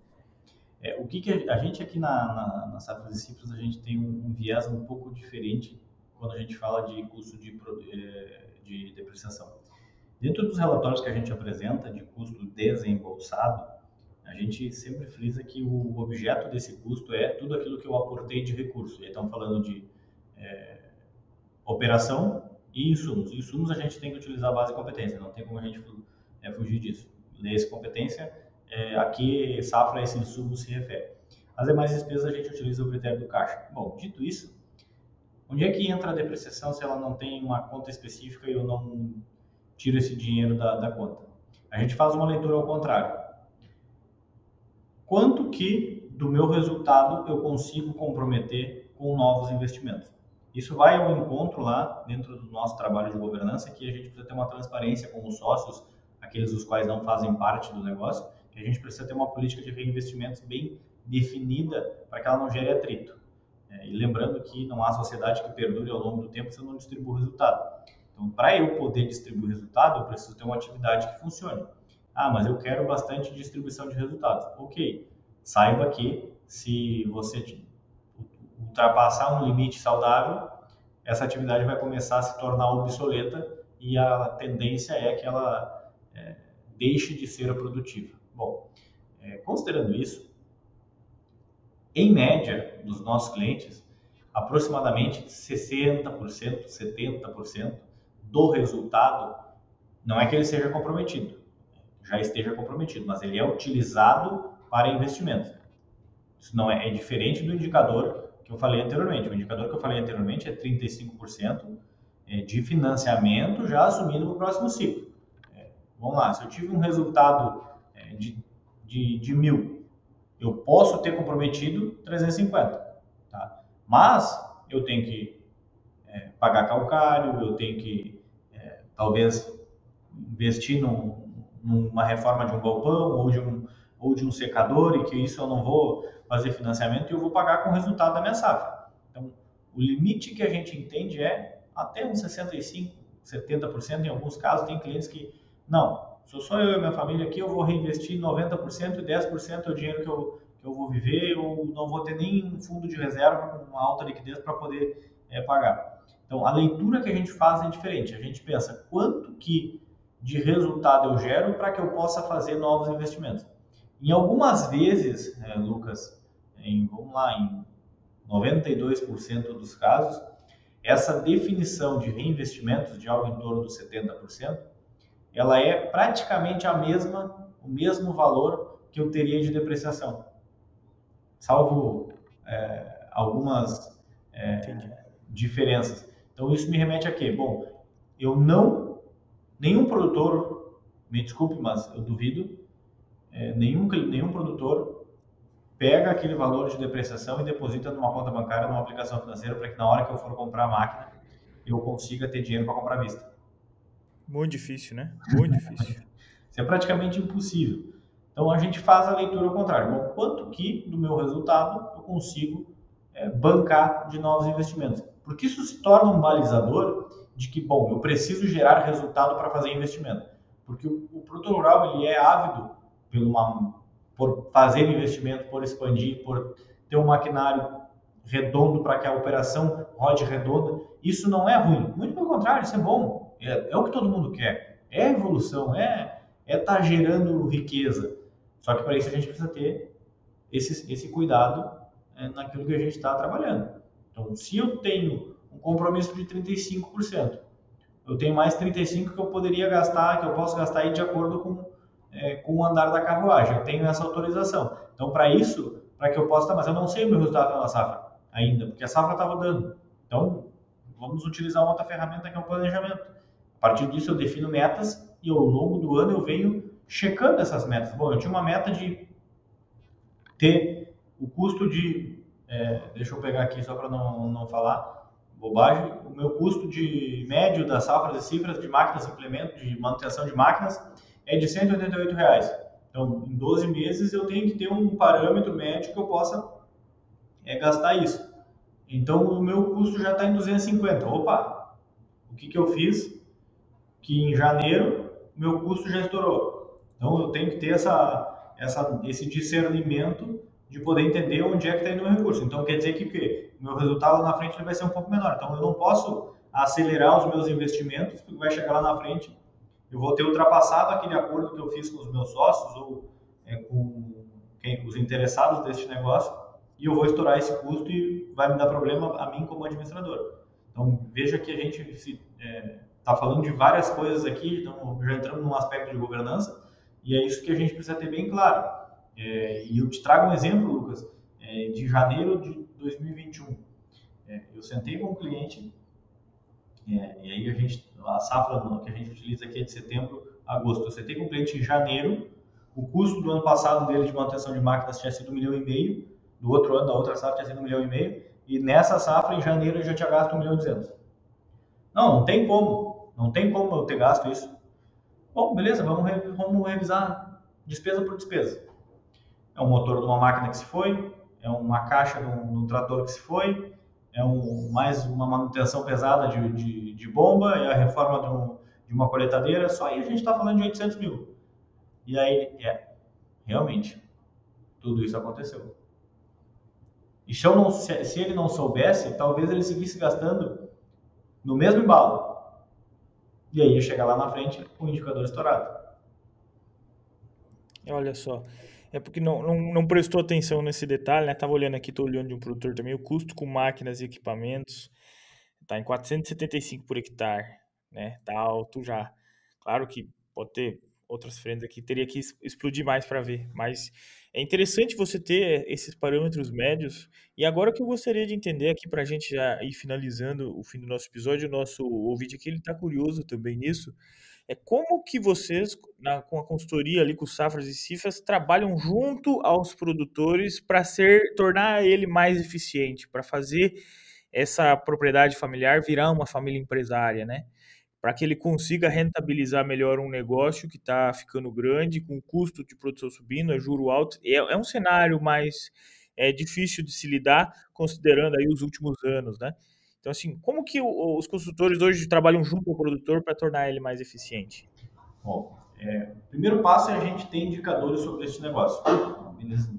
É, o que, que, a gente aqui na, na, na Safras e Cifras, a gente tem um, um, viés um pouco diferente quando a gente fala de custo de, é, de depreciação. Dentro dos relatórios que a gente apresenta de custo desembolsado, a gente sempre frisa que o objeto desse custo é tudo aquilo que eu aportei de recurso. E estamos falando de é, operação e insumos. Insumos a gente tem que utilizar a base de competência, não tem como a gente é, fugir disso. Lei competência, é, aqui safra esse insumo se refere. As demais despesas a gente utiliza o critério do caixa. Bom, dito isso, onde é que entra a depreciação se ela não tem uma conta específica e eu não tiro esse dinheiro da, da conta. A gente faz uma leitura ao contrário. Quanto que do meu resultado eu consigo comprometer com novos investimentos? Isso vai ao encontro lá dentro do nosso trabalho de governança que a gente precisa ter uma transparência com os sócios, aqueles os quais não fazem parte do negócio, que a gente precisa ter uma política de reinvestimentos bem definida para que ela não gere atrito. É, e lembrando que não há sociedade que perdure ao longo do tempo se eu não distribua o resultado. Então, para eu poder distribuir resultado, eu preciso ter uma atividade que funcione. Ah, mas eu quero bastante distribuição de resultados. Ok, saiba que se você ultrapassar um limite saudável, essa atividade vai começar a se tornar obsoleta e a tendência é que ela é, deixe de ser produtiva. Bom, é, considerando isso, em média, dos nossos clientes, aproximadamente 60%, 70% do resultado, não é que ele seja comprometido, já esteja comprometido, mas ele é utilizado para investimento. Isso não é, é diferente do indicador que eu falei anteriormente. O indicador que eu falei anteriormente é 35% é, de financiamento já assumido no próximo ciclo. É, vamos lá, se eu tive um resultado é, de, de, de mil, eu posso ter comprometido 350, tá? mas eu tenho que é, pagar calcário, eu tenho que talvez investir num, numa reforma de um galpão ou de um, ou de um secador e que isso eu não vou fazer financiamento e eu vou pagar com o resultado da minha safra. Então, o limite que a gente entende é até uns 65, 70%, em alguns casos tem clientes que, não, sou só eu e minha família aqui, eu vou reinvestir 90% e 10% é o dinheiro que eu, que eu vou viver, ou não vou ter nem um fundo de reserva com uma alta liquidez para poder é, pagar. Então, a leitura que a gente faz é diferente. A gente pensa quanto que de resultado eu gero para que eu possa fazer novos investimentos. Em algumas vezes, é, Lucas, em, vamos lá, em 92% dos casos, essa definição de reinvestimentos de algo em torno dos 70%, ela é praticamente a mesma, o mesmo valor que eu teria de depreciação. Salvo é, algumas é, diferenças. Então isso me remete a quê? Bom, eu não, nenhum produtor, me desculpe, mas eu duvido, é, nenhum, nenhum produtor pega aquele valor de depreciação e deposita numa conta bancária, numa aplicação financeira, para que na hora que eu for comprar a máquina, eu consiga ter dinheiro para comprar à vista. Muito difícil, né? Muito difícil. Isso é praticamente impossível. Então a gente faz a leitura ao contrário. Bom, quanto que do meu resultado eu consigo é, bancar de novos investimentos? Porque isso se torna um balizador de que, bom, eu preciso gerar resultado para fazer investimento. Porque o, o produtor rural ele é ávido uma, por fazer investimento, por expandir, por ter um maquinário redondo para que a operação rode redonda. Isso não é ruim. Muito pelo contrário, isso é bom. É, é o que todo mundo quer. É evolução, é estar é tá gerando riqueza. Só que para isso a gente precisa ter esse, esse cuidado é, naquilo que a gente está trabalhando. Então, se eu tenho um compromisso de 35%, eu tenho mais 35% que eu poderia gastar, que eu posso gastar aí de acordo com, é, com o andar da carruagem. Eu tenho essa autorização. Então, para isso, para que eu possa, mas eu não sei o meu resultado pela safra ainda, porque a safra está rodando. Então, vamos utilizar uma outra ferramenta que é o planejamento. A partir disso, eu defino metas e ao longo do ano eu venho checando essas metas. Bom, eu tinha uma meta de ter o custo de é, deixa eu pegar aqui só para não, não falar bobagem, o meu custo de médio das safras e cifras de máquinas implemento, de manutenção de máquinas, é de 188 reais. Então, em 12 meses eu tenho que ter um parâmetro médio que eu possa é, gastar isso. Então, o meu custo já está em 250. Opa, o que, que eu fiz? Que em janeiro, meu custo já estourou. Então, eu tenho que ter essa, essa, esse discernimento de poder entender onde é que está indo o meu recurso. Então, quer dizer que, o meu resultado lá na frente vai ser um pouco menor. Então, eu não posso acelerar os meus investimentos, porque vai chegar lá na frente, eu vou ter ultrapassado aquele acordo que eu fiz com os meus sócios ou é, com quem, os interessados deste negócio, e eu vou estourar esse custo e vai me dar problema a mim como administrador. Então, veja que a gente está é, tá falando de várias coisas aqui, então já entramos num aspecto de governança, e é isso que a gente precisa ter bem claro. É, e eu te trago um exemplo, Lucas, é, de janeiro de 2021. É, eu sentei com um cliente, é, e aí a gente, a safra que a gente utiliza aqui é de setembro a agosto. Eu sentei com um cliente em janeiro, o custo do ano passado dele de manutenção de máquinas tinha sido um milhão e meio, do outro ano, da outra safra, tinha sido um milhão e meio, e nessa safra, em janeiro, eu já tinha gasto um milhão e duzentos. Não, não tem como, não tem como eu ter gasto isso. Bom, beleza, vamos, vamos revisar despesa por despesa é um motor de uma máquina que se foi, é uma caixa de um, de um trator que se foi, é um, mais uma manutenção pesada de, de, de bomba, é a reforma de, um, de, uma coletadeira, só aí a gente está falando de 800 mil. E aí, é, realmente, tudo isso aconteceu. E não, se, se ele não soubesse, talvez ele seguisse gastando no mesmo embalo. E aí ia chegar lá na frente com o indicador estourado. Olha só. É porque não, não, não prestou atenção nesse detalhe, né? Tava olhando aqui, tô olhando de um produtor também, o custo com máquinas e equipamentos tá em 475 por hectare, né? Tá alto já. Claro que pode ter outras frentes aqui, teria que explodir mais para ver, mas é interessante você ter esses parâmetros médios. E agora o que eu gostaria de entender aqui para a gente já ir finalizando o fim do nosso episódio, o nosso ouvinte aqui, ele está curioso também nisso, é como que vocês, na, com a consultoria ali, com Safras e Cifras, trabalham junto aos produtores para ser tornar ele mais eficiente, para fazer essa propriedade familiar virar uma família empresária, né? Para que ele consiga rentabilizar melhor um negócio que está ficando grande, com custo de produção subindo, é juro alto. É, é um cenário mais é, difícil de se lidar, considerando aí os últimos anos, né? Então, assim, como que o, os consultores hoje trabalham junto ao produtor para tornar ele mais eficiente? Bom, é, o primeiro passo é a gente ter indicadores sobre esse negócio.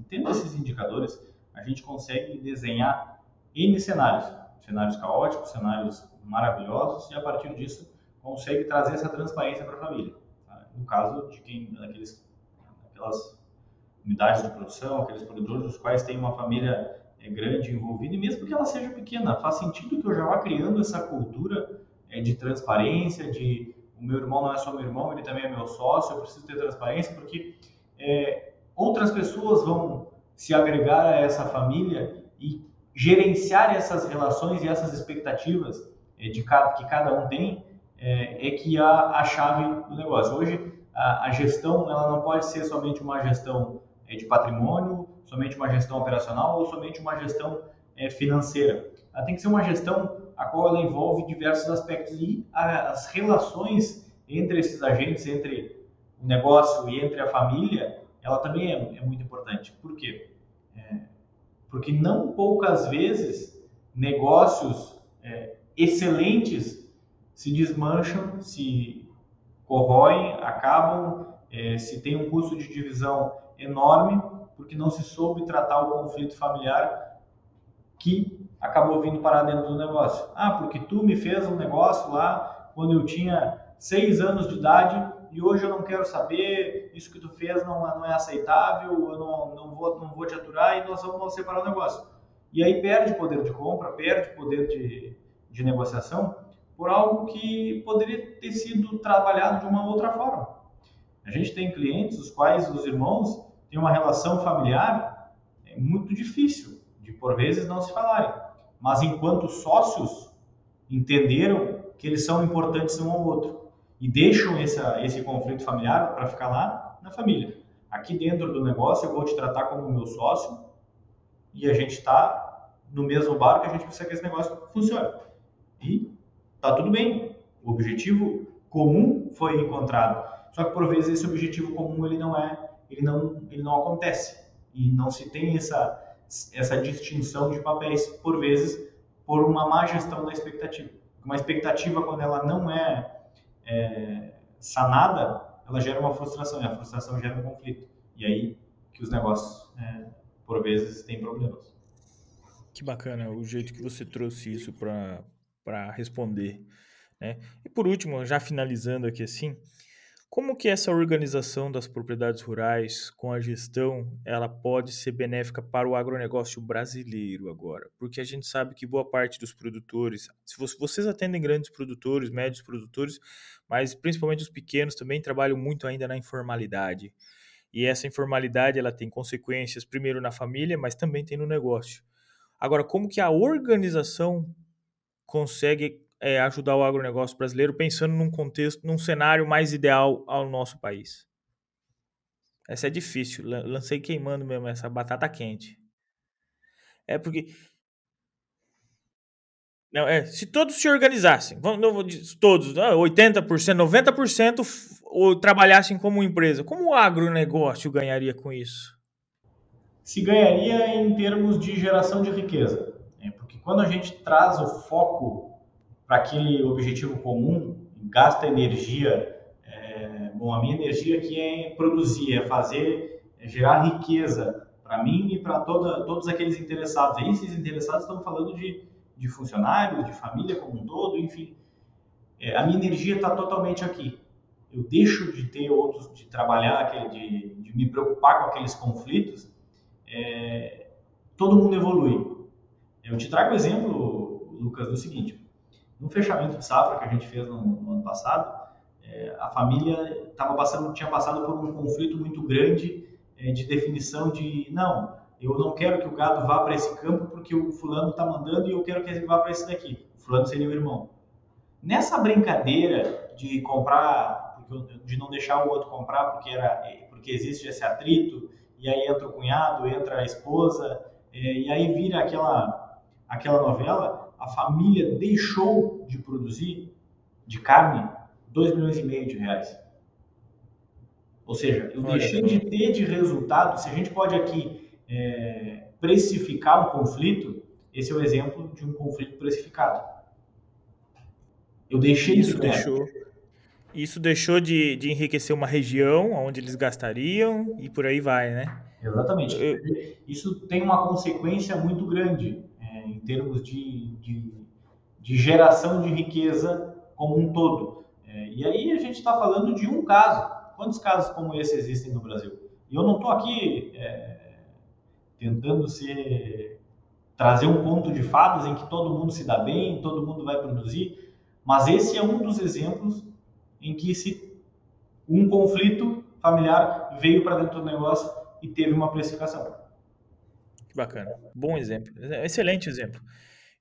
Tendo esses indicadores, a gente consegue desenhar N cenários. Cenários caóticos, cenários maravilhosos, e a partir disso consegue trazer essa transparência para a família. Tá? No caso de quem, daqueles, aquelas unidades de produção, aqueles produtores dos quais tem uma família é, grande envolvida, e mesmo que ela seja pequena, faz sentido que eu já vá criando essa cultura é, de transparência, de o meu irmão não é só meu irmão, ele também é meu sócio, eu preciso ter transparência, porque é, outras pessoas vão se agregar a essa família e gerenciar essas relações e essas expectativas é, de cada, que cada um tem, é, é que a, a chave do negócio. Hoje, a, a, gestão ela não pode ser somente uma gestão é, de patrimônio, somente uma gestão operacional ou somente uma gestão é, financeira. Ela tem que ser uma gestão a qual ela envolve diversos aspectos e a, as relações entre esses agentes, entre o negócio e entre a família, ela também é, é muito importante. Por quê? É, porque não poucas vezes negócios é, excelentes se desmancham, se corroem, acabam, é, se tem um custo de divisão enorme porque não se soube tratar o conflito familiar que acabou vindo parar dentro do negócio. Ah, porque tu me fez um negócio lá quando eu tinha seis anos de idade e hoje eu não quero saber, isso que tu fez não, não é aceitável, eu não, não, vou, não vou te aturar e nós vamos separar o negócio. E aí perde poder de compra, perde poder de, de negociação por algo que poderia ter sido trabalhado de uma outra forma. A gente tem clientes, os quais os irmãos tem uma relação familiar é muito difícil de por vezes não se falarem. Mas enquanto sócios entenderam que eles são importantes um ao outro e deixam essa, esse conflito familiar para ficar lá na família. Aqui dentro do negócio eu vou te tratar como meu sócio e a gente está no mesmo barco, a gente precisa que esse negócio funcione. E tá tudo bem. O objetivo comum foi encontrado. Só que por vezes esse objetivo comum ele não é, ele não, ele não acontece e não se tem essa essa distinção de papéis por vezes por uma má gestão da expectativa. Uma expectativa quando ela não é, é sanada, ela gera uma frustração e a frustração gera um conflito. E aí que os negócios é, por vezes têm problemas. Que bacana o jeito que você trouxe isso para responder. Né? E por último, já finalizando aqui assim, como que essa organização das propriedades rurais com a gestão, ela pode ser benéfica para o agronegócio brasileiro agora? Porque a gente sabe que boa parte dos produtores, se vocês atendem grandes produtores, médios produtores, mas principalmente os pequenos também trabalham muito ainda na informalidade. E essa informalidade, ela tem consequências primeiro na família, mas também tem no negócio. Agora, como que a organização consegue é, ajudar o agronegócio brasileiro pensando num contexto, num cenário mais ideal ao nosso país? Essa é difícil. Lancei queimando mesmo essa batata quente. É porque. Não, é, se todos se organizassem, vamos, não, todos, 80%, 90% ou trabalhassem como empresa, como o agronegócio ganharia com isso? Se ganharia em termos de geração de riqueza. Né? Porque quando a gente traz o foco para aquele objetivo comum, gasta energia. É, bom, a minha energia aqui é produzir, é fazer, é gerar riqueza para mim e para todos aqueles interessados. E esses interessados estão falando de, de funcionários, de família como um todo, enfim. É, a minha energia está totalmente aqui. Eu deixo de ter outros, de trabalhar, de, de me preocupar com aqueles conflitos. É, todo mundo evolui. Eu te trago o exemplo, Lucas, do seguinte: no fechamento de safra que a gente fez no, no ano passado, é, a família tava passando, tinha passado por um conflito muito grande é, de definição de não, eu não quero que o gado vá para esse campo porque o fulano está mandando e eu quero que ele vá para esse daqui. O fulano seria o irmão. Nessa brincadeira de comprar, de não deixar o outro comprar porque era, porque existe esse atrito e aí entra o cunhado, entra a esposa é, e aí vira aquela aquela novela a família deixou de produzir de carne 2 milhões e meio de reais. Ou seja, eu Olha, deixei de ter de resultado, se a gente pode aqui é, precificar um conflito, esse é o exemplo de um conflito precificado. Eu deixei isso de deixou Isso deixou de, de enriquecer uma região onde eles gastariam e por aí vai, né? Exatamente. Eu... Isso tem uma consequência muito grande em termos de, de, de, geração de riqueza como um todo. É, e aí a gente está falando de um caso. Quantos casos como esse existem no Brasil? E eu não estou aqui é, tentando ser, trazer um conto de fadas em que todo mundo se dá bem, todo mundo vai produzir, mas esse é um dos exemplos em que se um conflito familiar veio para dentro do negócio e teve uma precificação. Bacana. Bom exemplo. Excelente exemplo.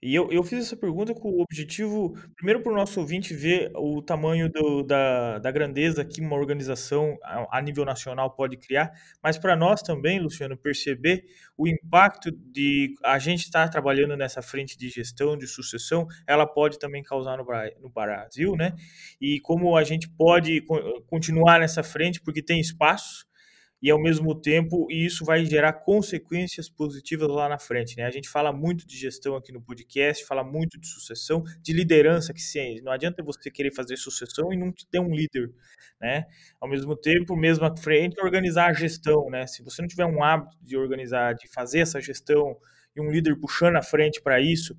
E eu, eu fiz essa pergunta com o objetivo, primeiro, para o nosso ouvinte ver o tamanho do, da, da grandeza que uma organização a, a nível nacional pode criar, mas para nós também, Luciano, perceber o impacto de a gente estar tá trabalhando nessa frente de gestão, de sucessão, ela pode também causar no, no Brasil, né? E como a gente pode continuar nessa frente, porque tem espaço, e ao mesmo tempo isso vai gerar consequências positivas lá na frente. Né? A gente fala muito de gestão aqui no podcast, fala muito de sucessão, de liderança, que sim, não adianta você querer fazer sucessão e não ter um líder. Né? Ao mesmo tempo, mesmo à frente, organizar a gestão. Né? Se você não tiver um hábito de organizar, de fazer essa gestão e um líder puxando a frente para isso,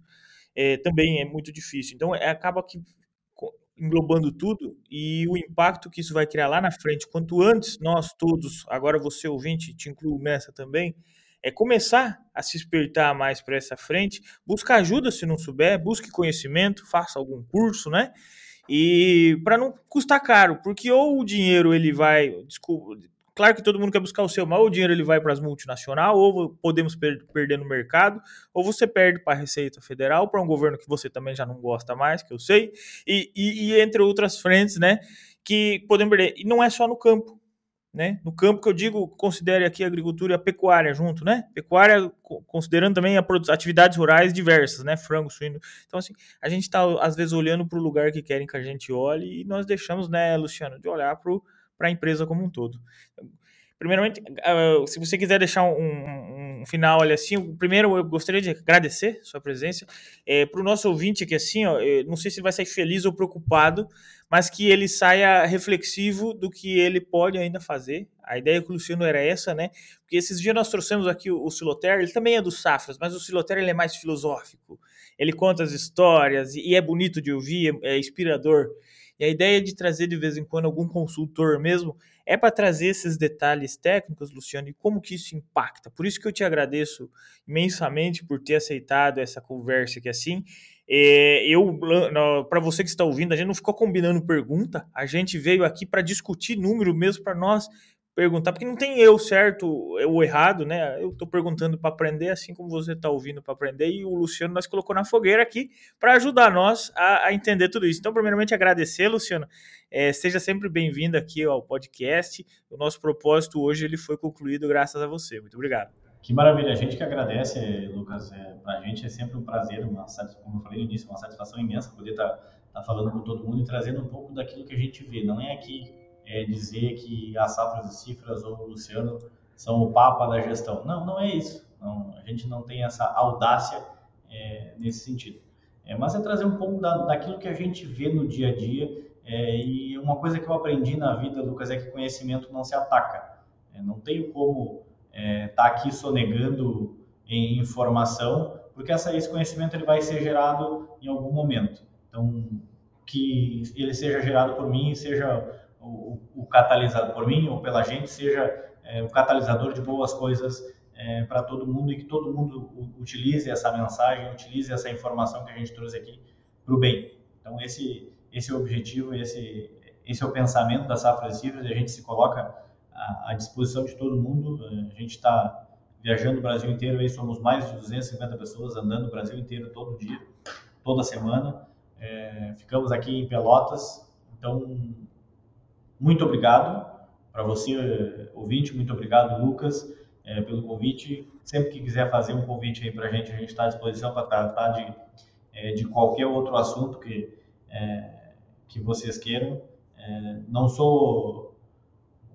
é, também é muito difícil. Então, é, acaba que englobando tudo e o impacto que isso vai criar lá na frente, quanto antes nós todos, agora você ouvinte, te incluo nessa também, é começar a se espertar mais para essa frente, buscar ajuda se não souber, busque conhecimento, faça algum curso, né? E para não custar caro, porque ou o dinheiro ele vai, desculpa, Claro que todo mundo quer buscar o seu, mas o dinheiro ele vai para as multinacionais, ou podemos per perder no mercado, ou você perde para a Receita Federal, para um governo que você também já não gosta mais, que eu sei, e, e, e entre outras frentes, né, que podemos perder. E não é só no campo. né? No campo que eu digo, considere aqui a agricultura e a pecuária junto, né? Pecuária considerando também a atividades rurais diversas, né? Frango, suíno. Então, assim, a gente está, às vezes, olhando para o lugar que querem que a gente olhe e nós deixamos, né, Luciano, de olhar para a empresa como um todo. Primeiramente, uh, se você quiser deixar um, um, um, final ali assim, primeiro eu gostaria de agradecer sua presença. É, para o nosso ouvinte aqui, assim, ó, não sei se vai sair feliz ou preocupado, mas que ele saia reflexivo do que ele pode ainda fazer. A ideia com o Luciano era essa, né? Porque esses dias nós trouxemos aqui o, o Siloter, ele também é do Safras, mas o Siloter ele é mais filosófico. Ele conta as histórias e, e é bonito de ouvir, é, é inspirador. E a ideia de trazer de vez em quando algum consultor mesmo é para trazer esses detalhes técnicos, Luciano, e como que isso impacta. Por isso que eu te agradeço imensamente por ter aceitado essa conversa aqui assim. É, eu, para você que está ouvindo, a gente não ficou combinando pergunta, a gente veio aqui para discutir número mesmo para nós perguntar, porque não tem eu certo ou errado, né? Eu estou perguntando para aprender, assim como você está ouvindo para aprender, e o Luciano nós colocou na fogueira aqui para ajudar nós a, a, entender tudo isso. Então, primeiramente, agradecer, Luciano. É, seja sempre bem-vindo aqui ao podcast. O nosso propósito hoje ele foi concluído graças a você. Muito obrigado. Que maravilha, a gente que agradece, Lucas. É, para a gente é sempre um prazer, uma como eu falei no início, uma satisfação imensa poder estar tá, tá falando com todo mundo e trazendo um pouco daquilo que a gente vê. Não é aqui é, dizer que a Safras e Cifras ou o Luciano são o papa da gestão. Não, não é isso. Não, a gente não tem essa audácia é, nesse sentido. É, mas é trazer um pouco da, daquilo que a gente vê no dia a dia. É, e uma coisa que eu aprendi na vida, Lucas, é que conhecimento não se ataca. É, não tenho como estar é, tá aqui sonegando em informação, porque essa, esse conhecimento ele vai ser gerado em algum momento. Então, que ele seja gerado por mim, seja o, o, catalisador, por mim ou pela gente, seja é, o catalisador de boas coisas é, para todo mundo e que todo mundo utilize essa mensagem, utilize essa informação que a gente trouxe aqui para o bem. Então, esse, esse é o objetivo, esse, esse é o pensamento da Safra Cifras e a gente se coloca à, à disposição de todo mundo. A gente está viajando o Brasil inteiro, aí somos mais de 250 pessoas andando o Brasil inteiro todo dia, toda semana. É, ficamos aqui em Pelotas, então muito obrigado para você, ouvinte, muito obrigado, Lucas, é, pelo convite. Sempre que quiser fazer um convite aí para a gente, a gente está à disposição para tratar de, é, de qualquer outro assunto que, é, que vocês queiram. É, não sou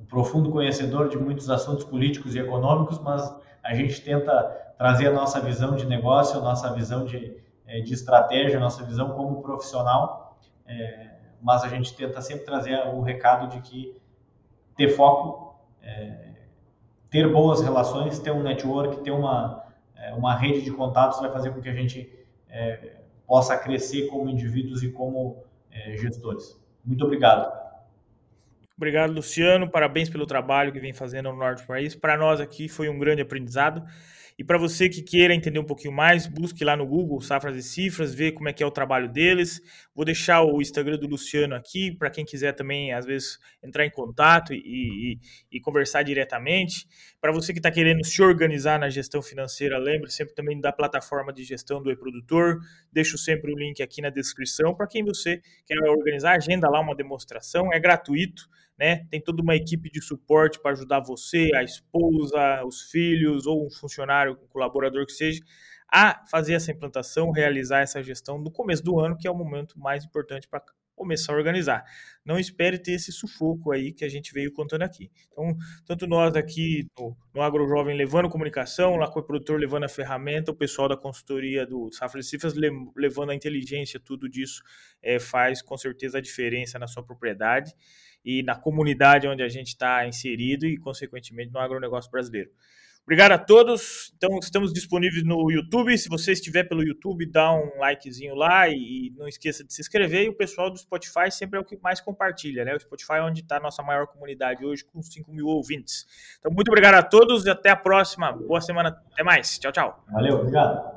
um profundo conhecedor de muitos assuntos políticos e econômicos, mas a gente tenta trazer a nossa visão de negócio, a nossa visão de, é, de estratégia, a nossa visão como profissional. É, mas a gente tenta sempre trazer o recado de que ter foco, é, ter boas relações, ter um network, ter uma, é, uma rede de contatos vai fazer com que a gente é, possa crescer como indivíduos e como é, gestores. Muito obrigado. Obrigado, Luciano. Parabéns pelo trabalho que vem fazendo no Norte do País. Para nós aqui foi um grande aprendizado. E para você que queira entender um pouquinho mais, busque lá no Google Safras e Cifras, ver como é que é o trabalho deles. Vou deixar o Instagram do Luciano aqui, para quem quiser também, às vezes, entrar em contato e, e, e conversar diretamente. Para você que está querendo se organizar na gestão financeira, lembre sempre também da plataforma de gestão do e-produtor. Deixo sempre o link aqui na descrição para quem você quer organizar, agenda lá uma demonstração, é gratuito né? Tem toda uma equipe de suporte para ajudar você, a esposa, os filhos ou um funcionário, um colaborador que seja, a fazer essa implantação, realizar essa gestão no começo do ano, que é o momento mais importante para começar a organizar. Não espere ter esse sufoco aí que a gente veio contando aqui. Então, tanto nós aqui no, no Agro Jovem levando comunicação, lá com o produtor levando a ferramenta, o pessoal da consultoria do Safra Cifras levando a inteligência, tudo disso é, faz com certeza a diferença na sua propriedade e na comunidade onde a gente está inserido e, consequentemente, no agronegócio brasileiro. Obrigado a todos. Então, estamos disponíveis no YouTube. Se você estiver pelo YouTube, dá um likezinho lá e não esqueça de se inscrever. E o pessoal do Spotify sempre é o que mais compartilha, né? O Spotify é onde está a nossa maior comunidade hoje, com 5 mil ouvintes. Então, muito obrigado a todos e até a próxima. Boa semana. Até mais. Tchau, tchau. Valeu, obrigado.